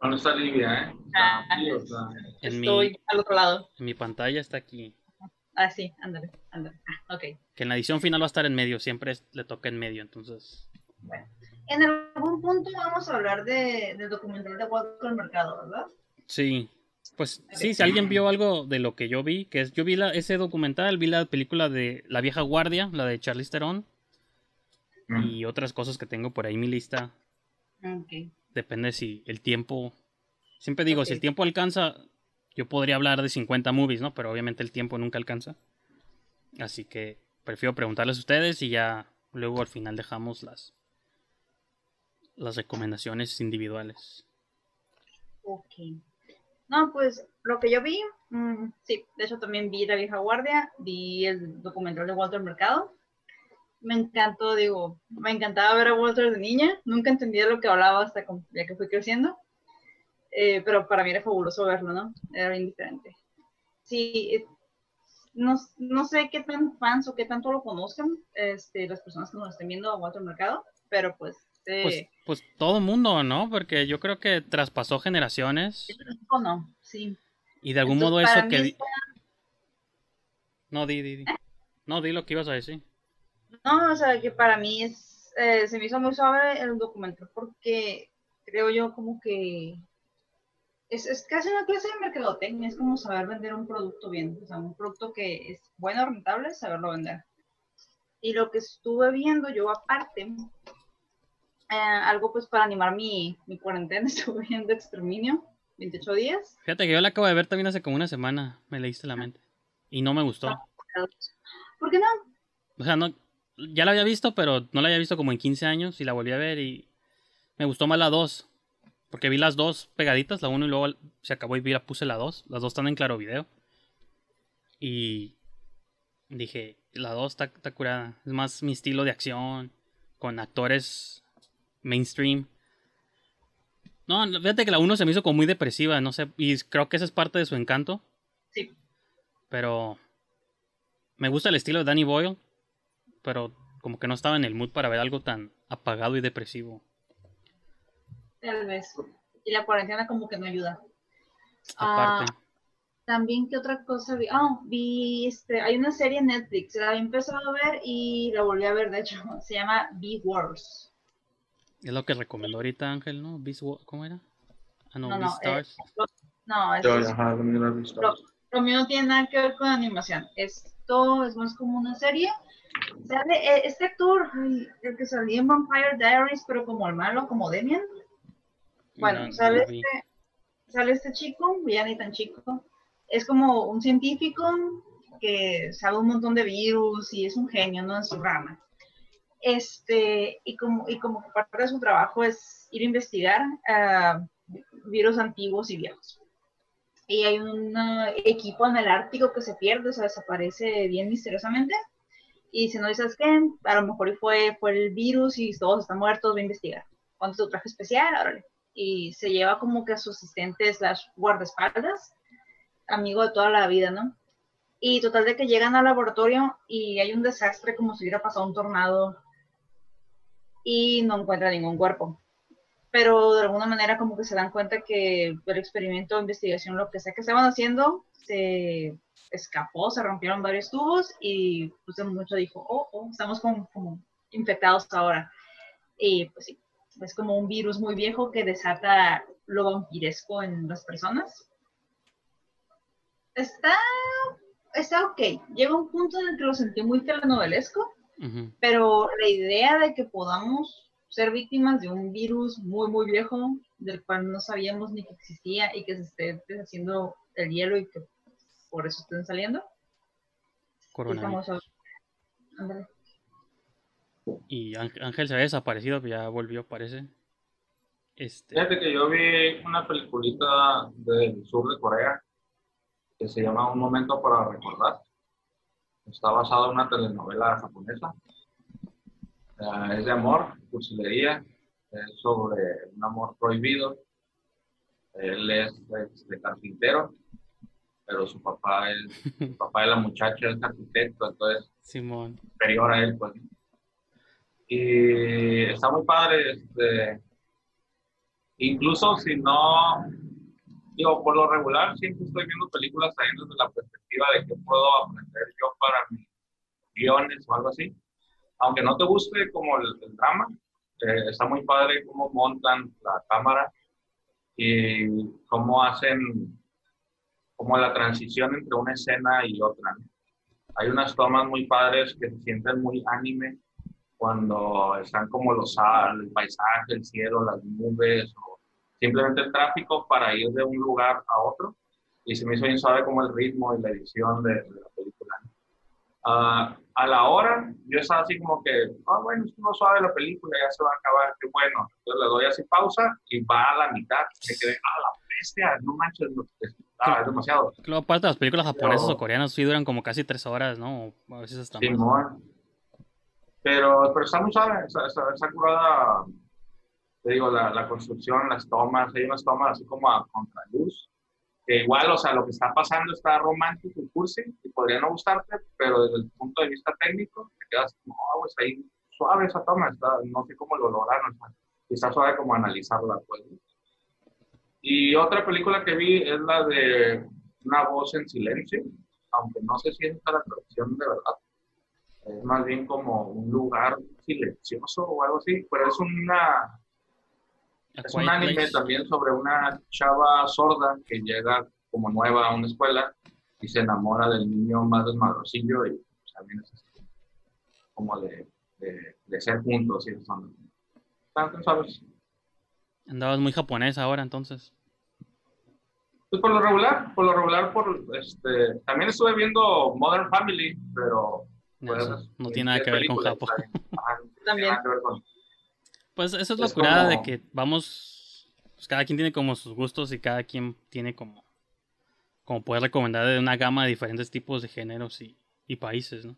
¿Dónde está Livia, eh? Está aquí, o sea, En mi, estoy al otro lado. en mi pantalla está aquí. Ah, sí, ándale, ándale. Ah, ok. Que en la edición final va a estar en medio, siempre es- le toca en medio, entonces. En algún punto vamos a hablar de, del documental de Walter Mercado, ¿verdad? Sí. Pues sí, si alguien vio algo de lo que yo vi, que es, yo vi la, ese documental, vi la película de La vieja guardia, la de Charlize Theron, mm. y otras cosas que tengo por ahí en mi lista. Ok. Depende si el tiempo. Siempre digo, si el tiempo alcanza, yo podría hablar de 50 movies, ¿no? Pero obviamente el tiempo nunca alcanza. Así que prefiero preguntarles a ustedes y ya luego al final dejamos las las recomendaciones individuales. Ok. No, pues lo que yo vi, mm, sí, de hecho también vi La Vieja Guardia, vi el documental de Walter Mercado. me encantó, digo, me encantaba ver a Walter de niña, nunca entendía lo que hablaba hasta con- ya que fui creciendo, Eh, pero para mí era fabuloso verlo, ¿no? Era indiferente. Sí, eh, no, no sé qué tan fans o qué tanto lo conozcan este, las personas que nos estén viendo a Walter Mercado, pero pues, Pues, pues todo mundo, ¿no? Porque yo creo que traspasó generaciones o no, sí. y de algún Entonces, modo eso que... está- No, di, di, di. No, di lo que ibas a decir. No, o sea, que para mí es, eh, se me hizo muy suave el documental porque creo yo como que es, es casi una clase de mercadotecnia, es como saber vender un producto bien, o sea, un producto que es bueno, rentable, saberlo vender. Y lo que estuve viendo yo aparte, eh, algo pues para animar mi, mi cuarentena, [laughs] estuve viendo Exterminio, 28 días. Fíjate que yo la acabo de ver también hace como una semana. Me leíste la mente. Y no me gustó. ¿Por qué no? O sea, no, ya la había visto, pero no la había visto como en 15 años y la volví a ver y me gustó más la 2. Porque vi las dos pegaditas, la 1 y luego se acabó y vi, la puse la 2. Las dos están en claro video. Y dije, la 2 está, está curada. Es más mi estilo de acción, con actores mainstream. No, fíjate que la 1 se me hizo como muy depresiva, no sé, y creo que esa es parte de su encanto. Sí. Pero me gusta el estilo de Danny Boyle, pero como que no estaba en el mood para ver algo tan apagado y depresivo. Tal vez. Y la cuarentena como que no ayuda. Ah, Aparte, También, ¿qué otra cosa vi? Ah, vi, este, hay una serie en Netflix, la había empezado a ver y la volví a ver, de hecho, [laughs] se llama Be Wars. Es lo que recomendó ahorita Ángel, ¿no? ¿Cómo era? Ah, no, No, no, Beastars. Lo- no, es, ajá, lo mío no tiene nada que ver con animación. Esto es más como una serie. Sale eh, este actor, el que salía en Vampire Diaries, pero como el malo, como Demian. Bueno, No, sale, este, sale este chico, ya ni tan chico. Es como un científico que sabe un montón de virus y es un genio, ¿no? En su rama. Este, y como, y como parte de su trabajo es ir a investigar ah, virus antiguos y viejos. Y hay un ah, equipo en el Ártico que se pierde, o sea, desaparece bien misteriosamente. Y si no dices qué, a lo mejor fue, fue el virus y todos están muertos, va a investigar. ¿Cuánto es tu traje especial? Órale y se lleva como que a su asistente slash guardaespaldas, amigo de toda la vida, ¿no? Y total de que llegan al laboratorio y hay un desastre como si hubiera pasado un tornado y no encuentra ningún cuerpo. Pero de alguna manera como que se dan cuenta que el experimento, investigación, lo que sea que estaban haciendo, se escapó, se rompieron varios tubos y pues mucho dijo, oh, oh, estamos como, como infectados ahora. Y pues sí, es como un virus muy viejo que desata lo vampiresco en las personas. Está, está ok. Llega un punto en el que lo sentí muy telenovelesco, Pero la idea de que podamos ser víctimas de un virus muy, muy viejo, del cual no sabíamos ni que existía y que se esté deshaciendo el hielo y que por eso estén saliendo. Coronavirus. Y Ángel se había desaparecido, pero ya volvió, parece. Este, Fíjate que yo vi una peliculita del sur de Corea que se llama Un momento para recordar. Está basado en una telenovela japonesa. Es de amor, cursilería, es sobre un amor prohibido. Él es este, carpintero, pero su papá es, el [laughs] papá de la muchacha es arquitecto, entonces Simón. superior a él, pues. Y está muy padre, este, incluso si no, digo, por lo regular siempre estoy viendo películas también desde la perspectiva de qué puedo aprender yo para mis guiones o algo así. Aunque no te guste como el, el drama, eh, está muy padre cómo montan la cámara y cómo hacen como la transición entre una escena y otra. Hay unas tomas muy padres que se sienten muy anime cuando están como los el paisaje, el cielo, las nubes o simplemente el tráfico para ir de un lugar a otro. Y se me hizo bien suave como el ritmo y la edición de, de la película. Ah, a la hora, yo estaba así como que, ah, bueno, es no suave la película, ya se va a acabar, qué bueno. Entonces le doy así pausa y va a la mitad. Me quedé, ah, la bestia, no manches, no, es, ah, es demasiado. Luego, aparte, las películas japonesas Pero- o coreanas sí duran como casi tres horas, ¿no? A veces hasta más. Simón. Pero, pero está muy suave, está, está, está curada, te digo, la, la construcción, las tomas, hay unas tomas así como a contraluz, que igual, o sea, lo que está pasando está romántico y cursi, y podría no gustarte, pero desde el punto de vista técnico, te quedas como, oh, pues ahí suave esa toma, está, no sé cómo lo lograron, o sea, está suave como analizarla, pues. Y otra película que vi es la de Una voz en silencio, aunque no sé si es la traducción de verdad. Es más bien como un lugar silencioso o algo así, pero es una es un anime Place. también sobre una chava sorda que llega como nueva a una escuela y se enamora del niño más desmadrosillo y pues, también es así, como de, de, de ser juntos y eso son. ¿sabes? Andabas muy japonés ahora, entonces. Pues por lo regular, por lo regular, por este, también estuve viendo Modern Family, pero No, pues, eso no tiene nada que ver con Japón. no También. nada que ver con- Pues eso es la Es curada de que vamos, pues cada quien tiene como sus gustos y cada quien tiene como, como poder recomendar de una gama de diferentes tipos de géneros y, y países, ¿no?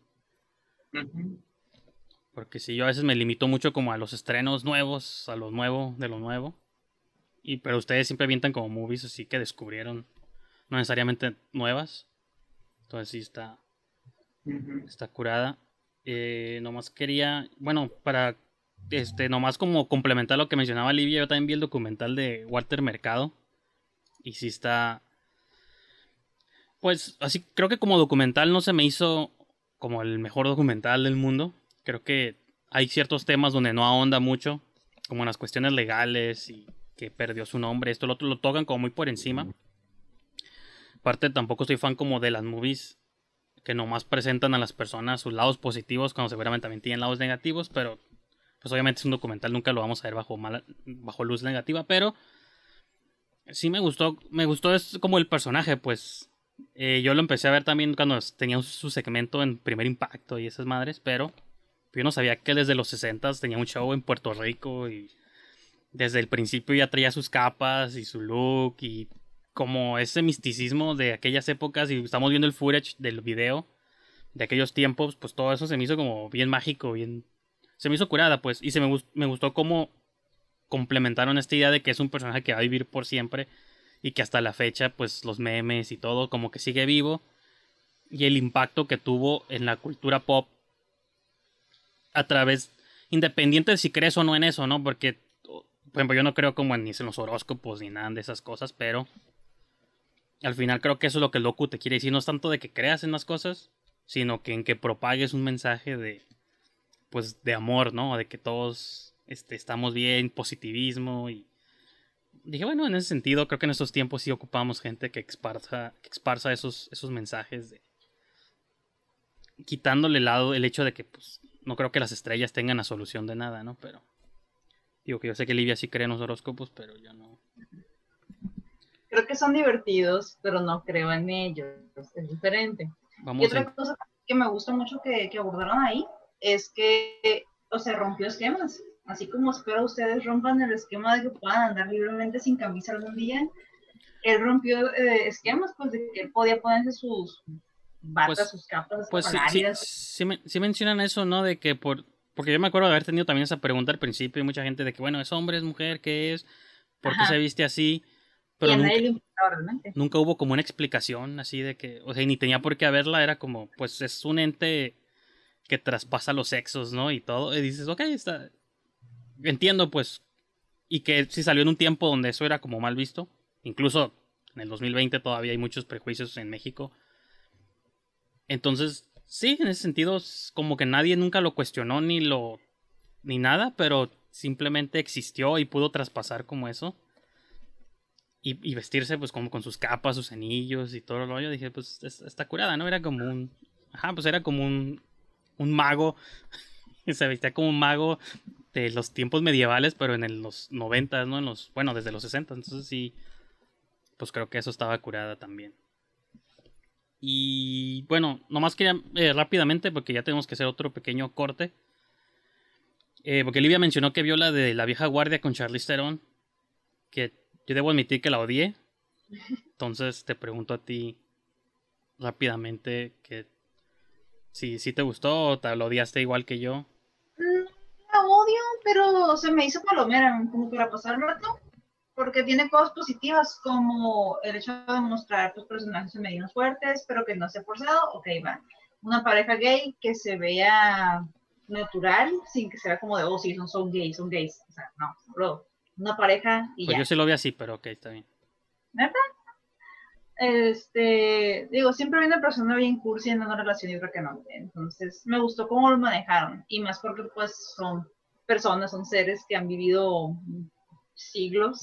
Porque si yo a veces me limito mucho como a los estrenos nuevos, a lo nuevo, de lo nuevo. Y pero ustedes siempre avientan como movies así que descubrieron, no necesariamente nuevas. Entonces sí está, está curada. Eh, nomás quería, bueno, para este, nomás como complementar lo que mencionaba Livia, yo también vi el documental de Walter Mercado. Y sí está. Pues así, creo que como documental no se me hizo como el mejor documental del mundo. Creo que hay ciertos temas donde no ahonda mucho, como en las cuestiones legales y que perdió su nombre. Esto lo otro lo tocan como muy por encima. Aparte, tampoco soy fan como de las movies que nomás presentan a las personas sus lados positivos cuando seguramente también tienen lados negativos, pero pues obviamente es un documental, nunca lo vamos a ver bajo mala, bajo luz negativa, pero sí me gustó, me gustó es como el personaje, pues eh, yo lo empecé a ver también cuando tenía su segmento en Primer Impacto y esas madres, pero yo no sabía que desde los 60 tenía un show en Puerto Rico y desde el principio ya traía sus capas y su look y como ese misticismo de aquellas épocas y estamos viendo el footage del video de aquellos tiempos, pues todo eso se me hizo como bien mágico, bien... Se me hizo curada, pues, y se me, me gustó cómo complementaron esta idea de que es un personaje que va a vivir por siempre y que hasta la fecha, pues, los memes y todo, como que sigue vivo y el impacto que tuvo en la cultura pop a través, independiente de si crees o no en eso, ¿no? Porque, por ejemplo, yo no creo como en, ni en los horóscopos ni nada de esas cosas, pero al final creo que eso es lo que el te quiere decir, no es tanto de que creas en las cosas, sino que en que propagues un mensaje de, pues, de amor, ¿no? De que todos este, estamos bien, positivismo y... Dije, bueno, en ese sentido, creo que en estos tiempos sí ocupamos gente que esparza, que esos, esos mensajes de... Quitándole el lado el hecho de que, pues, no creo que las estrellas tengan la solución de nada, ¿no? Pero... Digo que yo sé que Livia sí cree en los horóscopos, pero yo no. Creo que son divertidos, pero no creo en ellos. Es diferente. Y otra en- cosa que me gusta mucho que, que abordaron ahí es que, o sea, rompió esquemas. Así como espero ustedes rompan el esquema de que puedan andar libremente sin camisa algún día, él rompió eh, esquemas, pues de que él podía ponerse sus batas, Pues- sus capas, Pues sí, sí, mencionan eso, ¿no? De que por... Porque yo me acuerdo de haber tenido también esa pregunta al principio y mucha gente de que, bueno, es hombre, es mujer, ¿qué es? ¿Por qué Ajá. se viste así? Pero nunca, realmente. nunca hubo como una explicación así de que, o sea, ni tenía por qué haberla, era como, pues es un ente que traspasa los sexos, ¿no? Y todo, y dices, ok, está... Entiendo, pues, y que sí salió en un tiempo donde eso era como mal visto, incluso en el 2020 todavía hay muchos prejuicios en México. Entonces, sí, en ese sentido, es como que nadie nunca lo cuestionó ni lo ni nada, pero simplemente existió y pudo traspasar como eso. Y, vestirse pues como con sus capas, sus anillos y todo el rollo. Dije, pues es- está curada, ¿no? Era como un... Ajá, pues era como un, un mago. [laughs] Se vestía como un mago de los tiempos medievales, pero en el- los 90, ¿no? En los, bueno, desde los 60. Entonces sí, pues creo que eso estaba curada también. Y bueno, nomás quería eh, rápidamente, porque ya tenemos que hacer otro pequeño corte. Eh, porque Livia mencionó que vio la de La vieja guardia con Charlize Theron. Que yo debo admitir que la odié. [laughs] Entonces te pregunto a ti rápidamente que si, si te gustó o te lo odiaste igual que yo. pero se me hizo palomera, como para pasar el rato, porque tiene cosas positivas como el hecho de mostrar tus personajes femeninos fuertes, pero que no sea forzado, ok, va. Una pareja gay que se vea natural, sin que sea como de, oh, sí, son, son gays, son gays. O sea, no, bro, una pareja y Pues ya. yo sí lo vi así, pero ok, está bien. Este, digo, siempre hay una persona bien cursi en una relación y otra que no. Entonces, me gustó cómo lo manejaron. Y más porque, pues, son personas, son seres que han vivido siglos.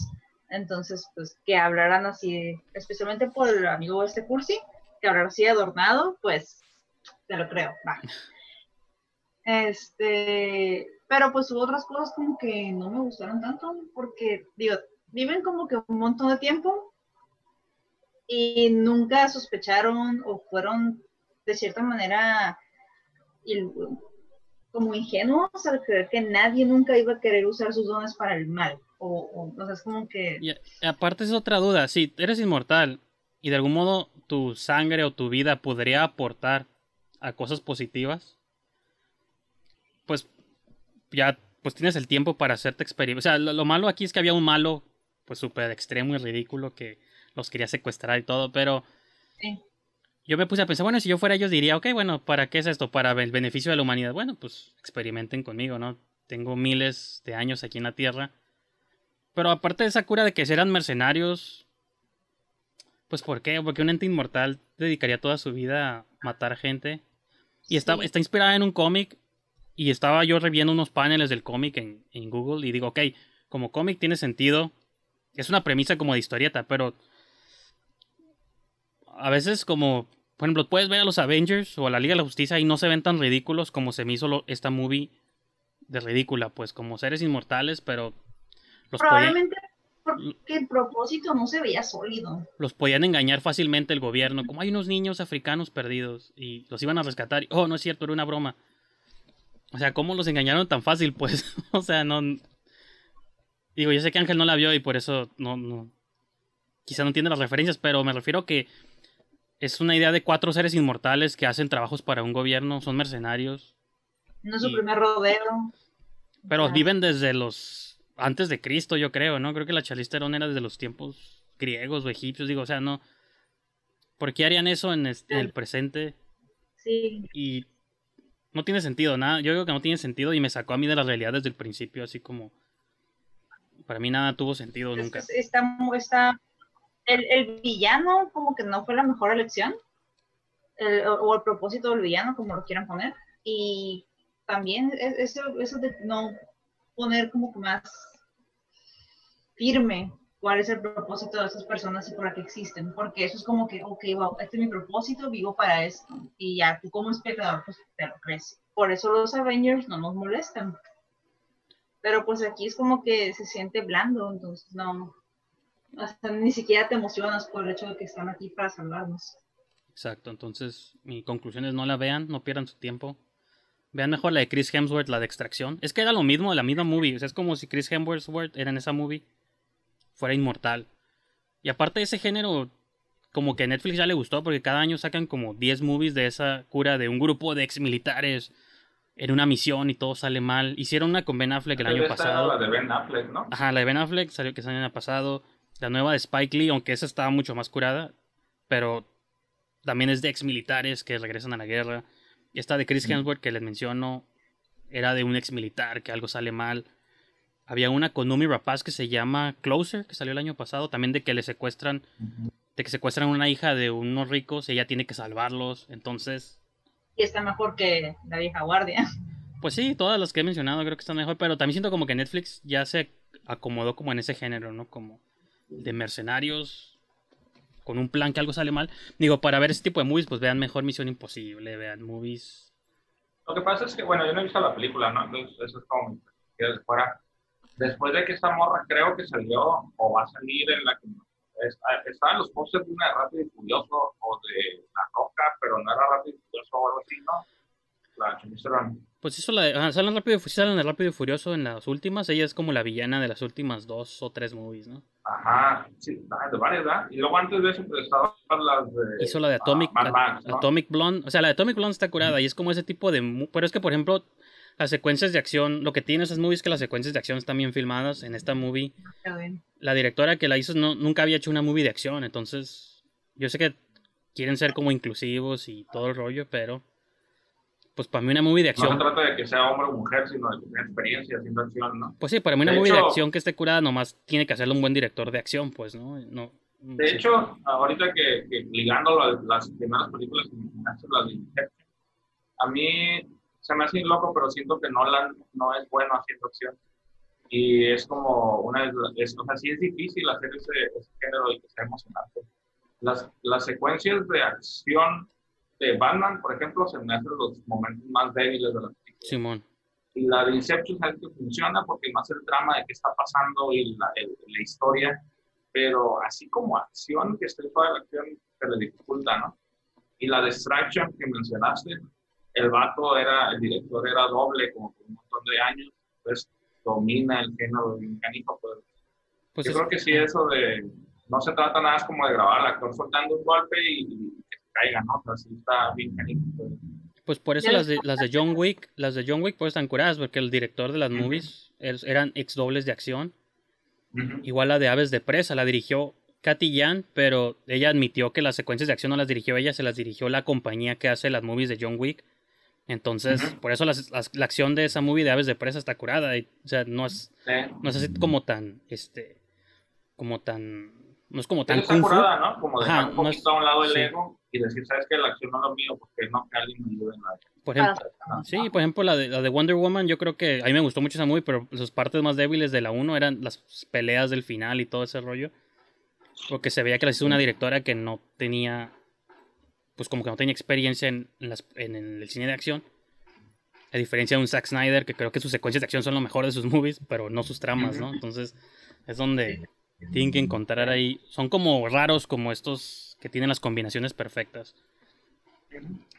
Entonces, pues, que hablaran así, especialmente por el amigo este cursi, que hablar así adornado, pues, te lo creo. Va. Este, pero pues hubo otras cosas como que no me gustaron tanto, porque, digo, viven como que un montón de tiempo y nunca sospecharon o fueron de cierta manera como ingenuos al creer que nadie nunca iba a querer usar sus dones para el mal. O, o, o sea, es como que... Aparte es otra duda, si eres inmortal y de algún modo tu sangre o tu vida podría aportar a cosas positivas, pues ya pues tienes el tiempo para hacerte experimentos. O sea, lo, lo malo aquí es que había un malo pues súper extremo y ridículo que los quería secuestrar y todo, pero Sí. yo me puse a pensar, bueno, si yo fuera ellos diría, ok, bueno, ¿para qué es esto? Para el beneficio de la humanidad. Bueno, pues experimenten conmigo, ¿no? Tengo miles de años aquí en la Tierra. Pero aparte de esa cura de que eran mercenarios, pues ¿por qué? Porque un ente inmortal dedicaría toda su vida a matar gente. Y está, Sí. está inspirada en un cómic. Y estaba yo reviendo unos paneles del cómic en, en Google y digo, ok, como cómic tiene sentido. Es una premisa como de historieta, pero a veces como, por ejemplo, puedes ver a los Avengers o a la Liga de la Justicia y no se ven tan ridículos como se me hizo lo- esta movie de ridícula, pues como seres inmortales, pero los Probablemente porque el propósito no se veía sólido. los podían engañar fácilmente el gobierno, como hay unos niños africanos perdidos y los iban a rescatar. oh, no es cierto, era una broma. O sea, ¿cómo los engañaron tan fácil? Pues, [laughs] o sea, no... Digo, yo sé que Ángel no la vio y por eso no, no... Quizá no entiende las referencias, pero me refiero que es una idea de cuatro seres inmortales que hacen trabajos para un gobierno, son mercenarios, No es su Y- primer rodeo. pero viven desde los... antes de Cristo, yo creo, ¿no? Creo que la Charlize Theron era desde los tiempos griegos o egipcios, digo, o sea, no... ¿Por qué harían eso en, este- en el presente? Sí. y no tiene sentido, nada. Yo creo que no tiene sentido y me sacó a mí de la realidad desde el principio, así como para mí nada tuvo sentido nunca. es- está, está, el, el villano como que no fue la mejor elección, el- o, el propósito del villano, como lo quieran poner, y también es- eso, eso de no poner como que más firme cuál es el propósito de esas personas y por qué existen, porque eso es como que, ok, wow, este es mi propósito, vivo para esto, y ya tú como espectador, pues te lo crees. Por eso los Avengers no nos molestan. Pero pues aquí es como que se siente blando, entonces no, hasta ni siquiera te emocionas por el hecho de que están aquí para salvarnos. Exacto, entonces mi conclusión es no la vean, no pierdan su tiempo. Vean mejor la de Chris Hemsworth, la de Extracción. Es que era lo mismo, la misma movie. O sea, es como si Chris Hemsworth era en esa movie, fuera inmortal. Y aparte de ese género, como que a Netflix ya le gustó, porque cada año sacan como 10 movies de esa cura de un grupo de ex militares en una misión y todo sale mal. Hicieron una con Ben Affleck el año pasado. La de Ben Affleck, ¿no? Ajá, la de Ben Affleck salió que salió el año pasado. La nueva de Spike Lee, aunque esa estaba mucho más curada. Pero también es de ex militares que regresan a la guerra. Esta de Chris Hemsworth que les menciono era de un ex militar que algo sale mal. Había una con Numi Rapaz que se llama Closer, que salió el año pasado, también de que le secuestran, de que secuestran a una hija de unos ricos y ella tiene que salvarlos. Entonces, Y está mejor que la vieja guardia. pues sí, todas las que he mencionado creo que están mejor, pero también siento como que Netflix ya se acomodó como en ese género, ¿no? Como de mercenarios con un plan que algo sale mal. Digo, para ver ese tipo de movies, pues vean mejor Misión Imposible, vean movies. Lo que pasa es que, bueno, yo no he visto la película, ¿no? Entonces, eso es como que fuera. Después de que esta morra creo que salió o va a salir en la que es- estaban los posters de una de Rápido y Furioso o de La Roca, pero no era Rápido y Furioso o algo así, ¿no? La. Pues eso la de, ah, salen rápido, salen Rápido y Furioso en las últimas, ella es como la villana de las últimas dos o tres movies, ¿no? Ajá, sí, ah, de varias, ¿verdad? Y luego antes de eso, pues estaban las de. Hizo la de Atomic, ah, Max, ¿no? Atomic Blonde. O sea, la de Atomic Blonde está curada y es como ese tipo de... Pero es que, por ejemplo, las secuencias de acción, lo que tiene esas movies es que las secuencias de acción están bien filmadas. En esta movie, bien. la directora que la hizo no, nunca había hecho una movie de acción, entonces yo sé que quieren ser como inclusivos y todo el rollo, pero pues para mí una movie de No se acción, trata de que sea hombre o mujer, sino de que tenga experiencia haciendo acción, ¿no? pues sí, para mí una De movie de hecho- acción que esté curada nomás tiene que hacerlo un buen director de acción, pues, ¿no? no De sí. hecho, ahorita que, que ligándolo a las primeras películas que mencionaste, las de a mí se me hace loco, pero siento que Nolan no es bueno haciendo acción. Y es como una. Es, o sea, sí es difícil hacer ese, ese género y que sea emocionante. Las, las secuencias de acción de Batman, por ejemplo, se me hacen los momentos más débiles de la película. Simón. Y la de Inception sabes que funciona porque más el drama de qué está pasando y la, el- la historia, pero así como acción, que esté toda la acción, se le dificulta, ¿no? Y la Distraction que mencionaste, el vato era, el director era doble como por un montón de años, pues domina el género de mecánico, pues Pues yo es- creo que sí eso de, no se trata nada más como de grabar al actor soltando un golpe y, y que se caiga, ¿no? O sea, sí está bien canijo. pues. Pues por eso las de, las de John Wick, las de John Wick pues están curadas, porque el director de las movies er- eran ex dobles de acción. Ujú. Igual la de Aves de Presa la dirigió Katy Yan, pero ella admitió que las secuencias de acción no las dirigió ella, se las dirigió la compañía que hace las movies de John Wick. Entonces, por eso las- las- la acción de esa movie de Aves de Presa está curada. y, o sea, no es, Sí. no es así como tan, este, como tan, no es como tan curada, ¿no? Como dejar Ajá, un no poquito es- a un lado el sí. ego y decir, ¿sabes qué? La acción no es lo mío, porque no que alguien me ayude en la... Por ejemplo, Sí, por ejemplo, la de, la de Wonder Woman, yo creo que a mí me gustó mucho esa movie, pero sus partes más débiles de la 1 eran las peleas del final y todo ese rollo. Porque se veía que las hizo una directora que no tenía, pues como que no tenía experiencia en, en las- en el cine de acción. A diferencia de un Zack Snyder, que creo que sus secuencias de acción son lo mejor de sus movies, pero no sus tramas, ¿no? Entonces, es donde tienen que encontrar ahí. Son como raros, como estos que tienen las combinaciones perfectas.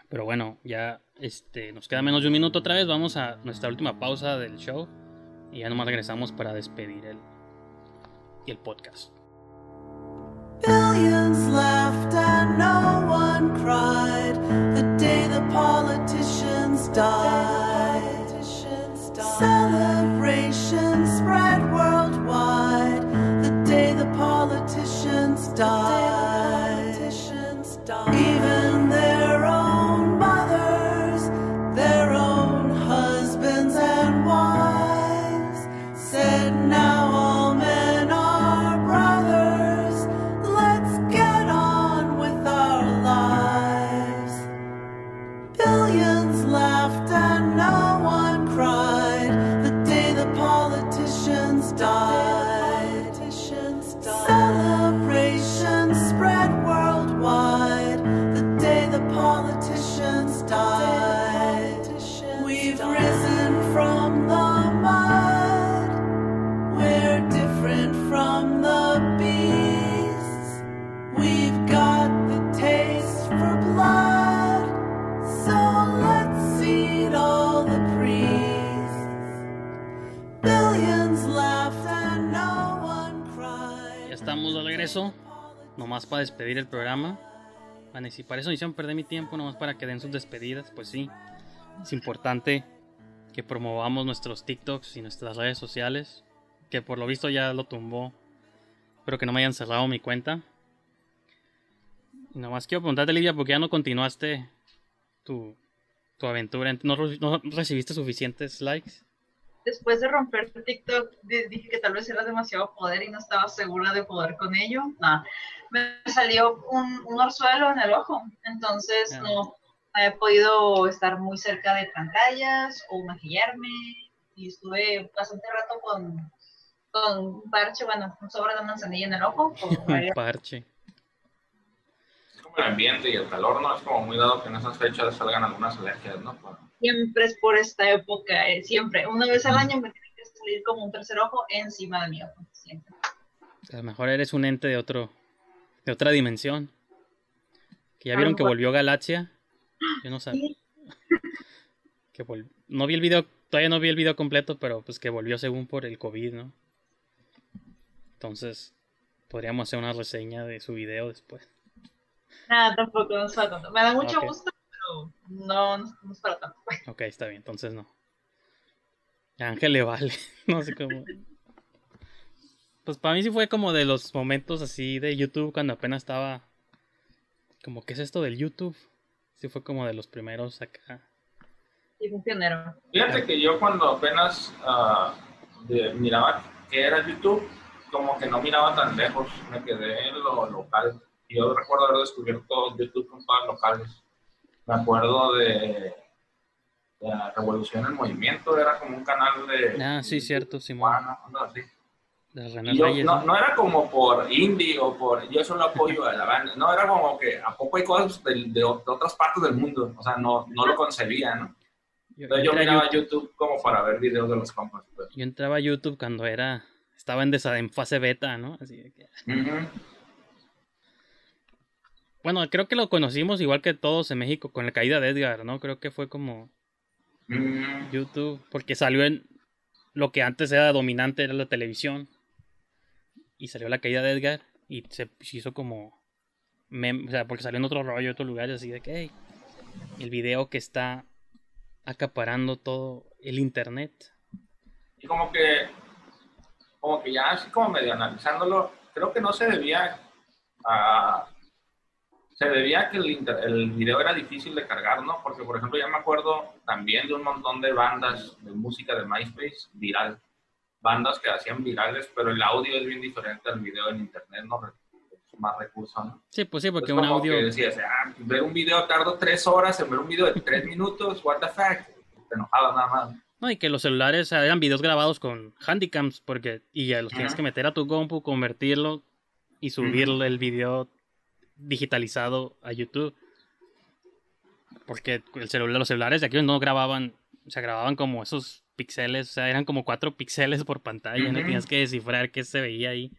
Pero bueno, ya este, nos queda menos de un minuto otra vez. Vamos a nuestra última pausa del show. Y ya nomás regresamos para despedir el, el podcast. Billions laughed and no one cried the day the politicians died. Celebrations spread worldwide politicians Nomás para despedir el programa. Van a decir, para eso hicieron perder mi tiempo, nomás para que den sus despedidas. Pues sí, es importante que promovamos nuestros TikToks y nuestras redes sociales. Que por lo visto ya lo tumbó. Espero que no me hayan cerrado mi cuenta. Y nomás quiero preguntarte, Lidia, porque ya no continuaste tu, tu aventura. ¿No, re- no recibiste suficientes likes? Después de romper TikTok, di- dije que tal vez era demasiado poder y no estaba segura de poder con ello. Nah, me salió un, un orzuelo en el ojo, entonces Ah. no he podido estar muy cerca de pantallas o maquillarme y estuve bastante rato con, con un parche, bueno, un sobre de manzanilla en el ojo. [laughs] Un parche. Es como el ambiente y el calor, ¿no? Es como muy dado que en esas fechas salgan algunas alergias, ¿no? Pues, Siempre es por esta época, eh, siempre. Una vez al año me tiene que salir como un tercer ojo encima de mi ojo, siempre. A lo mejor eres un ente de otro, de otra dimensión. Que ya vieron que volvió Galaxia. Yo no sabía. [laughs] Que vol- no vi el video, todavía no vi el video completo, pero pues que volvió según por el COVID, ¿no? Entonces, podríamos hacer una reseña de su video después. Nada, tampoco no es para tanto. Me da mucho gusto, pero no, no, es para tanto. Ok, está bien, entonces no. Ángel le vale. [laughs] No sé cómo. [laughs] Pues para mí sí fue como de los momentos así de YouTube cuando apenas estaba. Como, ¿qué es esto del YouTube? Sí fue como de los primeros acá. Y fue un pionero. Fíjate que yo cuando apenas ah, de- miraba que era YouTube, como que no miraba tan lejos, me quedé en lo local. Y yo recuerdo haber descubierto YouTube con todas locales. Me acuerdo de, la Revolución en Movimiento, era como un canal de... Ah, sí, cierto, Simón. Tijuana, algo así. Yo, no, era como por indie o por yo solo apoyo a la banda, no, era como que a poco hay cosas de, de otras partes del mundo, o sea, no, no lo concebía, ¿no? Yo, Entonces yo miraba YouTube, YouTube como para ver videos de los compas. pues. yo entraba a YouTube cuando era. Estaba en, desa- en fase beta, ¿no? Así de que. Bueno, creo que lo conocimos igual que todos en México con la caída de Edgar, ¿no? Creo que fue como YouTube, porque salió en lo que antes era dominante, era la televisión. Y salió la caída de Edgar y se hizo como o sea, porque salió en otro rollo, en otros lugares, así de que hey, el video que está acaparando todo el internet. Y como que, como que ya así como medio analizándolo, creo que no se debía a... Se debía que el, inter- el video era difícil de cargar, ¿no? Porque, por ejemplo, ya me acuerdo también de un montón de bandas de música de MySpace viral. Bandas que hacían virales, pero el audio es bien diferente al video en internet, ¿no? Es más recurso, ¿no? Sí, pues sí, porque Es un audio. que decías, ah, ver un video tardo tres horas en ver un video de tres [laughs] minutos, what the fuck. Te enojabas nada más. No, y que los celulares eran videos grabados con handicaps, porque y ya los tienes que meter a tu compu, convertirlo y subir el video digitalizado a YouTube. Porque el celular, los celulares de aquí no grababan, o sea, grababan como esos píxeles, o sea, eran como cuatro píxeles por pantalla, ¿no? Ujú. Tenías que descifrar qué se veía ahí.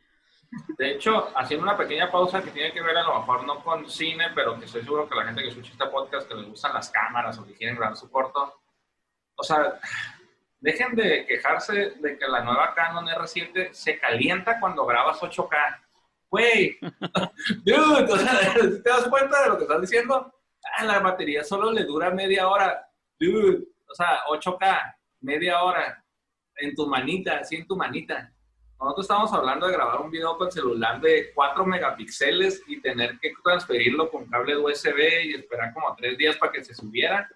De hecho, haciendo una pequeña pausa que tiene que ver a lo mejor no con cine, pero que estoy seguro que la gente que escucha este podcast que les gustan las cámaras o que quieren grabar su corto, o sea, dejen de quejarse de que la nueva Canon R7 se calienta cuando grabas 8K. Güey, [laughs] dude, o sea, ¿te das cuenta de lo que estás diciendo? Ah, la batería solo le dura media hora. Dude, o sea, 8K, media hora, en tu manita, así en tu manita. Nosotros estamos hablando de grabar un video con celular de 4 megapíxeles y tener que transferirlo con cable USB y esperar como tres días para que se subiera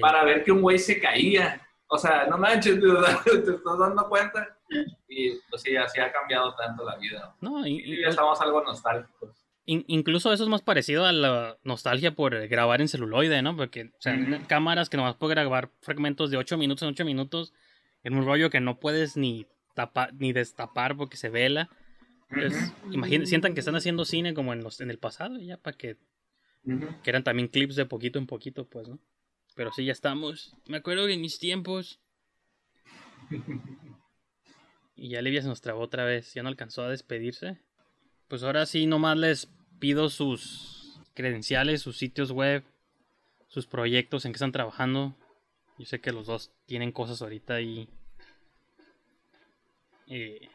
para ver que un güey se caía. O sea, no manches, [laughs] te estás dando cuenta. Y pues sí, así ha cambiado tanto la vida. no, y- Y y- ya estamos algo nostálgicos. In- incluso eso es más parecido a la nostalgia por grabar en celuloide, ¿no? Porque, o sea, cámaras que nomás puedes grabar fragmentos de 8 minutos en 8 minutos, en un rollo que no puedes ni tapar, ni destapar porque se vela. Entonces, imaginen, sientan que están haciendo cine como en los en el pasado, ya para que, que eran también clips de poquito en poquito, pues, ¿no? Pero sí, ya estamos. Me acuerdo que en mis tiempos. [laughs] Y ya Livia se nos trabó otra vez, ya no alcanzó a despedirse. Pues ahora sí, nomás les pido sus credenciales, sus sitios web, sus proyectos en que están trabajando. Yo sé que los dos tienen cosas ahorita y. Eh,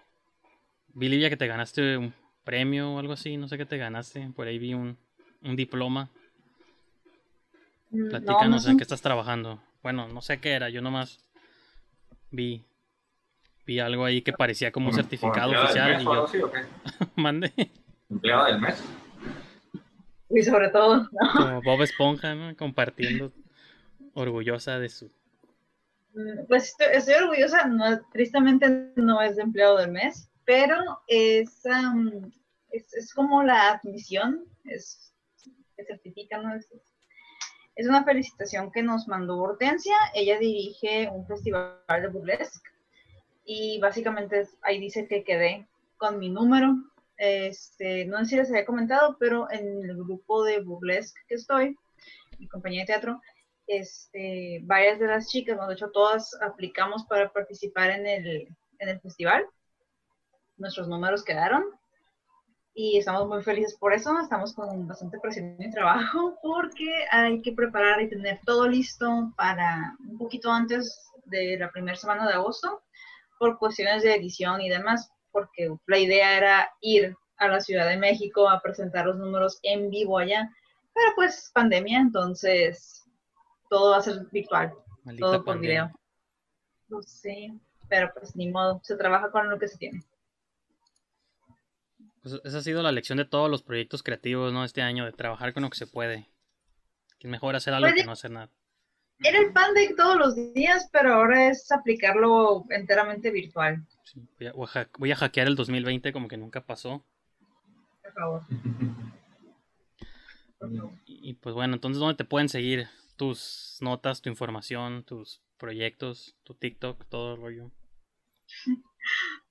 vi Livia que te ganaste un premio o algo así, no sé qué te ganaste. Por ahí vi un, un diploma. Mm, Platícanos no, no en qué estás trabajando. Bueno, no sé qué era, yo nomás vi vi algo ahí que parecía como un certificado oficial del mes y yo así, ¿o qué? [laughs] mandé Empleado del mes. Y sobre todo, ¿no? como Bob Esponja, ¿no? Compartiendo orgullosa de su Mm, Pues estoy, estoy orgullosa, no, tristemente no es de empleado del mes, pero es, am, es, es como la admisión, es, que certifica, ¿no? Es, es una felicitación que nos mandó Hortensia, ella dirige un festival de burlesque y básicamente ahí dice que quedé con mi número, este, no sé si les había comentado, pero en el grupo de burlesque que estoy, mi compañía de teatro, este, varias de las chicas, ¿no? de hecho todas aplicamos para participar en el, en el festival. Nuestros números quedaron y estamos muy felices por eso. Estamos con bastante presión y trabajo porque hay que preparar y tener todo listo para un poquito antes de la primera semana de agosto por cuestiones de edición y demás, porque la idea era ir a la Ciudad de México a presentar los números en vivo allá, pero pues pandemia, entonces todo va a ser virtual, maldita todo por pandemia. video. Pues sí, pero pues ni modo, se trabaja con lo que se tiene. Pues esa ha sido la lección de todos los proyectos creativos, ¿no? Este año, de trabajar con lo que se puede. Que es mejor hacer algo Pues, que no hacer nada. Era el pan de todos los días, pero ahora es aplicarlo enteramente virtual, Sí, voy, a, voy a ha- voy a hackear el 2020 como que nunca pasó. por favor. [laughs] Y, y, pues bueno, entonces, ¿dónde te pueden seguir? Tus notas, tu información, tus proyectos, tu TikTok, todo el rollo.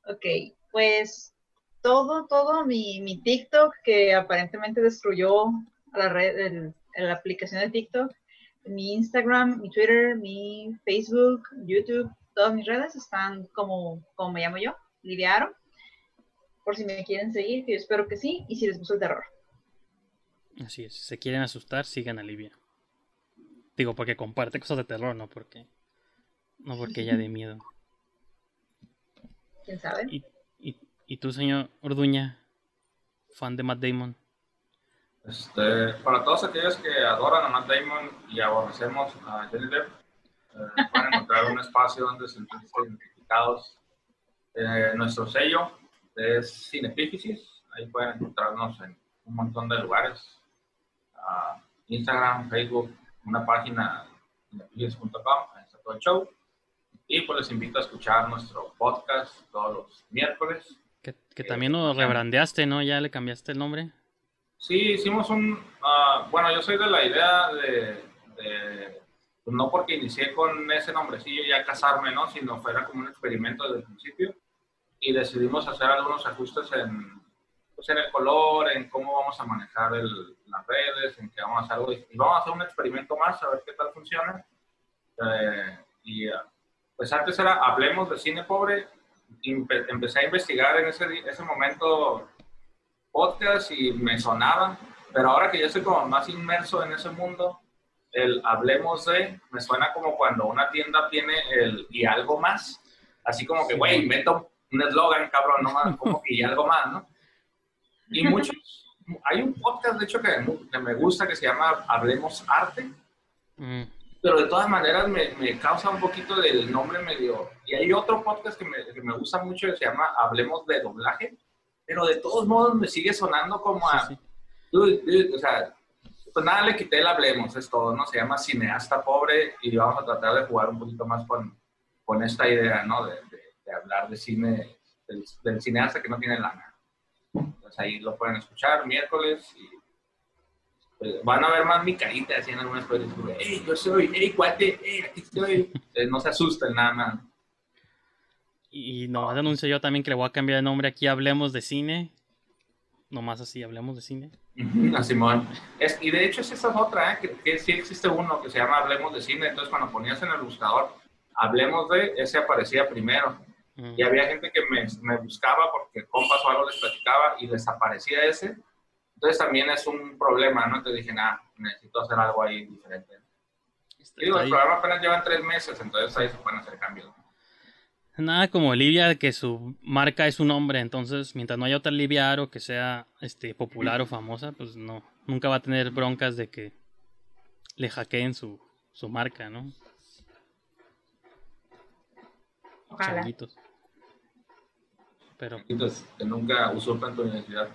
Ok, pues todo, todo mi, mi TikTok que aparentemente destruyó la red, el- la aplicación de TikTok, mi Instagram, mi Twitter, mi Facebook, YouTube, todas mis redes están como, como me llamo yo, Liviaro. Por si me quieren seguir, que yo espero que sí, y si les gusta el terror. Así es, si se quieren asustar, sigan a Livia. Digo, porque comparte cosas de terror, no porque. No porque ella de [laughs] miedo. ¿Quién sabe? Y, y, y tú, señor Orduña, fan de Matt Damon. Este, para todos aquellos que adoran a Matt Damon y aborrecemos a Johnny Depp, eh, pueden encontrar un espacio donde sentirse identificados. Eh, nuestro sello es Cinepífisis, ahí pueden encontrarnos en un montón de lugares. Ah, Instagram, Facebook, una página cinepífisis.com, ahí está todo el show. Y pues les invito a escuchar nuestro podcast todos los miércoles. Que, que también lo rebrandeaste, ¿no? Ya le cambiaste el nombre. Sí, hicimos un... ah, bueno, yo soy de la idea de, de- pues no porque inicié con ese nombrecillo ya casarme, ¿no? Sino fuera como un experimento desde el principio. Y decidimos hacer algunos ajustes en, pues en el color, en cómo vamos a manejar el- las redes, en qué vamos a hacer algo. Y vamos a hacer un experimento más, a ver qué tal funciona. Eh, y ah, pues antes era Hablemos de Cine Pobre. empecé a investigar en ese, ese momento podcast y me sonaban, pero ahora que yo estoy como más inmerso en ese mundo, el hablemos de, me suena como cuando una tienda tiene el y algo más, así como que, güey, invento un eslogan, cabrón, no [laughs] como que y algo más, ¿no? Y muchos, hay un podcast, de hecho, que, que me gusta, que se llama Hablemos Arte, Mm, pero de todas maneras me, me causa un poquito del nombre medio. Y hay otro podcast que me, que me gusta mucho que se llama Hablemos de Doblaje, pero de todos modos me sigue sonando como a. sí, sí. Dude, dude, o sea, pues nada, le quité el Hablemos, es todo, ¿no? Se llama Cineasta Pobre y vamos a tratar de jugar un poquito más con, con esta idea, ¿no? De, de- de hablar de cine, del, del cineasta que no tiene lana. Entonces ahí lo pueden escuchar miércoles y pues, van a ver más mi carita así en algunas cosas. ¡Ey, yo soy! ¡Ey, cuate! ¡Ey, aquí estoy! [laughs] Eh, no se asusten nada más. Y, nomás anuncio yo también que le voy a cambiar de nombre aquí. Hablemos de cine. Nomás así, hablemos de cine. A Simón. Es, y de hecho, esa es otra, ¿eh? que, que sí existe uno que se llama Hablemos de Cine. Entonces, cuando ponías en el buscador Hablemos de, ese aparecía primero. Mm, Y había gente que me, me buscaba porque compas o algo les platicaba y desaparecía ese. Entonces, también es un problema, ¿no? Entonces dije, nah, necesito hacer algo ahí diferente. digo, el programa apenas lleva tres meses, entonces ahí se pueden hacer cambios. Nada como Livia, que su marca es su nombre. Entonces, mientras no haya otra Livia Aro que sea este, popular o famosa, pues no. Nunca va a tener broncas de que le hackeen su, su marca, ¿no? Ojalá. Changuitos. Pero, Entonces, que nunca usurpan tu identidad.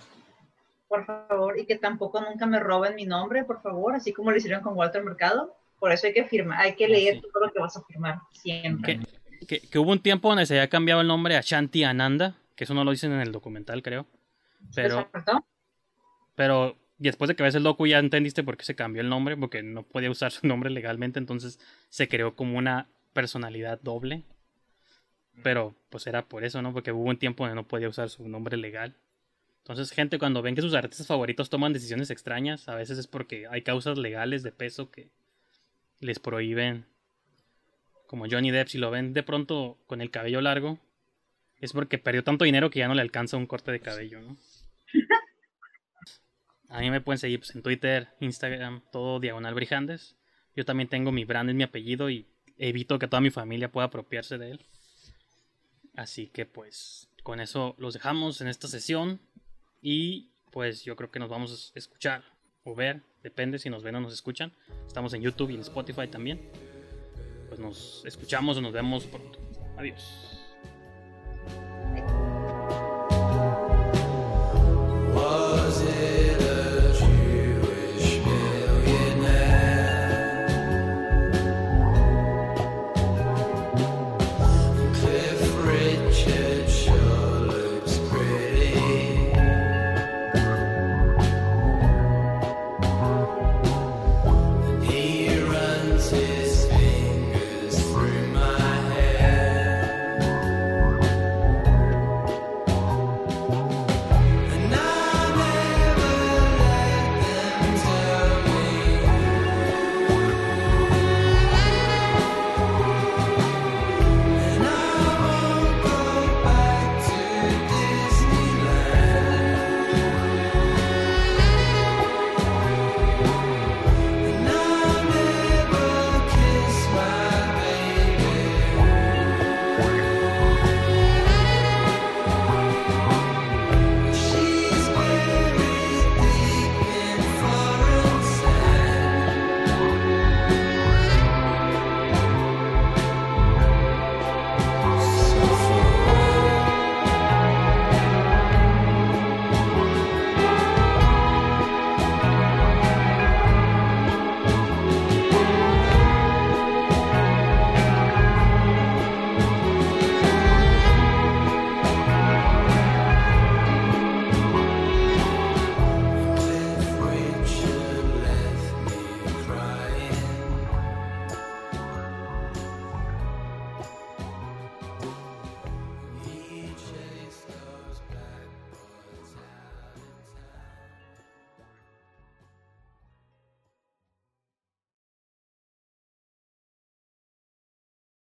Por favor, y que tampoco nunca me roben mi nombre, por favor, así como lo hicieron con Walter Mercado. Por eso hay que firmar, hay que Ah, leer sí. todo lo que vas a firmar, siempre. que, que, que hubo un tiempo donde se había cambiado el nombre a Shanti Ananda, que eso no lo dicen en el documental, creo. Pero, Exacto. pero después de que ves el docu ya entendiste por qué se cambió el nombre, porque no podía usar su nombre legalmente, entonces se creó como una personalidad doble. Pero pues era por eso, ¿no? Porque hubo un tiempo donde no podía usar su nombre legal. Entonces, gente, cuando ven que sus artistas favoritos toman decisiones extrañas, a veces es porque hay causas legales de peso que les prohíben. Como Johnny Depp, si lo ven de pronto con el cabello largo, es porque perdió tanto dinero que ya no le alcanza un corte de cabello, ¿no? [laughs] A mí me pueden seguir pues, en Twitter, Instagram, todo Diagonal Brijandes. Yo también tengo mi brand en mi apellido y evito que toda mi familia pueda apropiarse de él. Así que pues con eso los dejamos en esta sesión y pues yo creo que nos vamos a escuchar o ver, depende si nos ven o nos escuchan. Estamos en YouTube y en Spotify también. Pues nos escuchamos o nos vemos pronto. Adiós.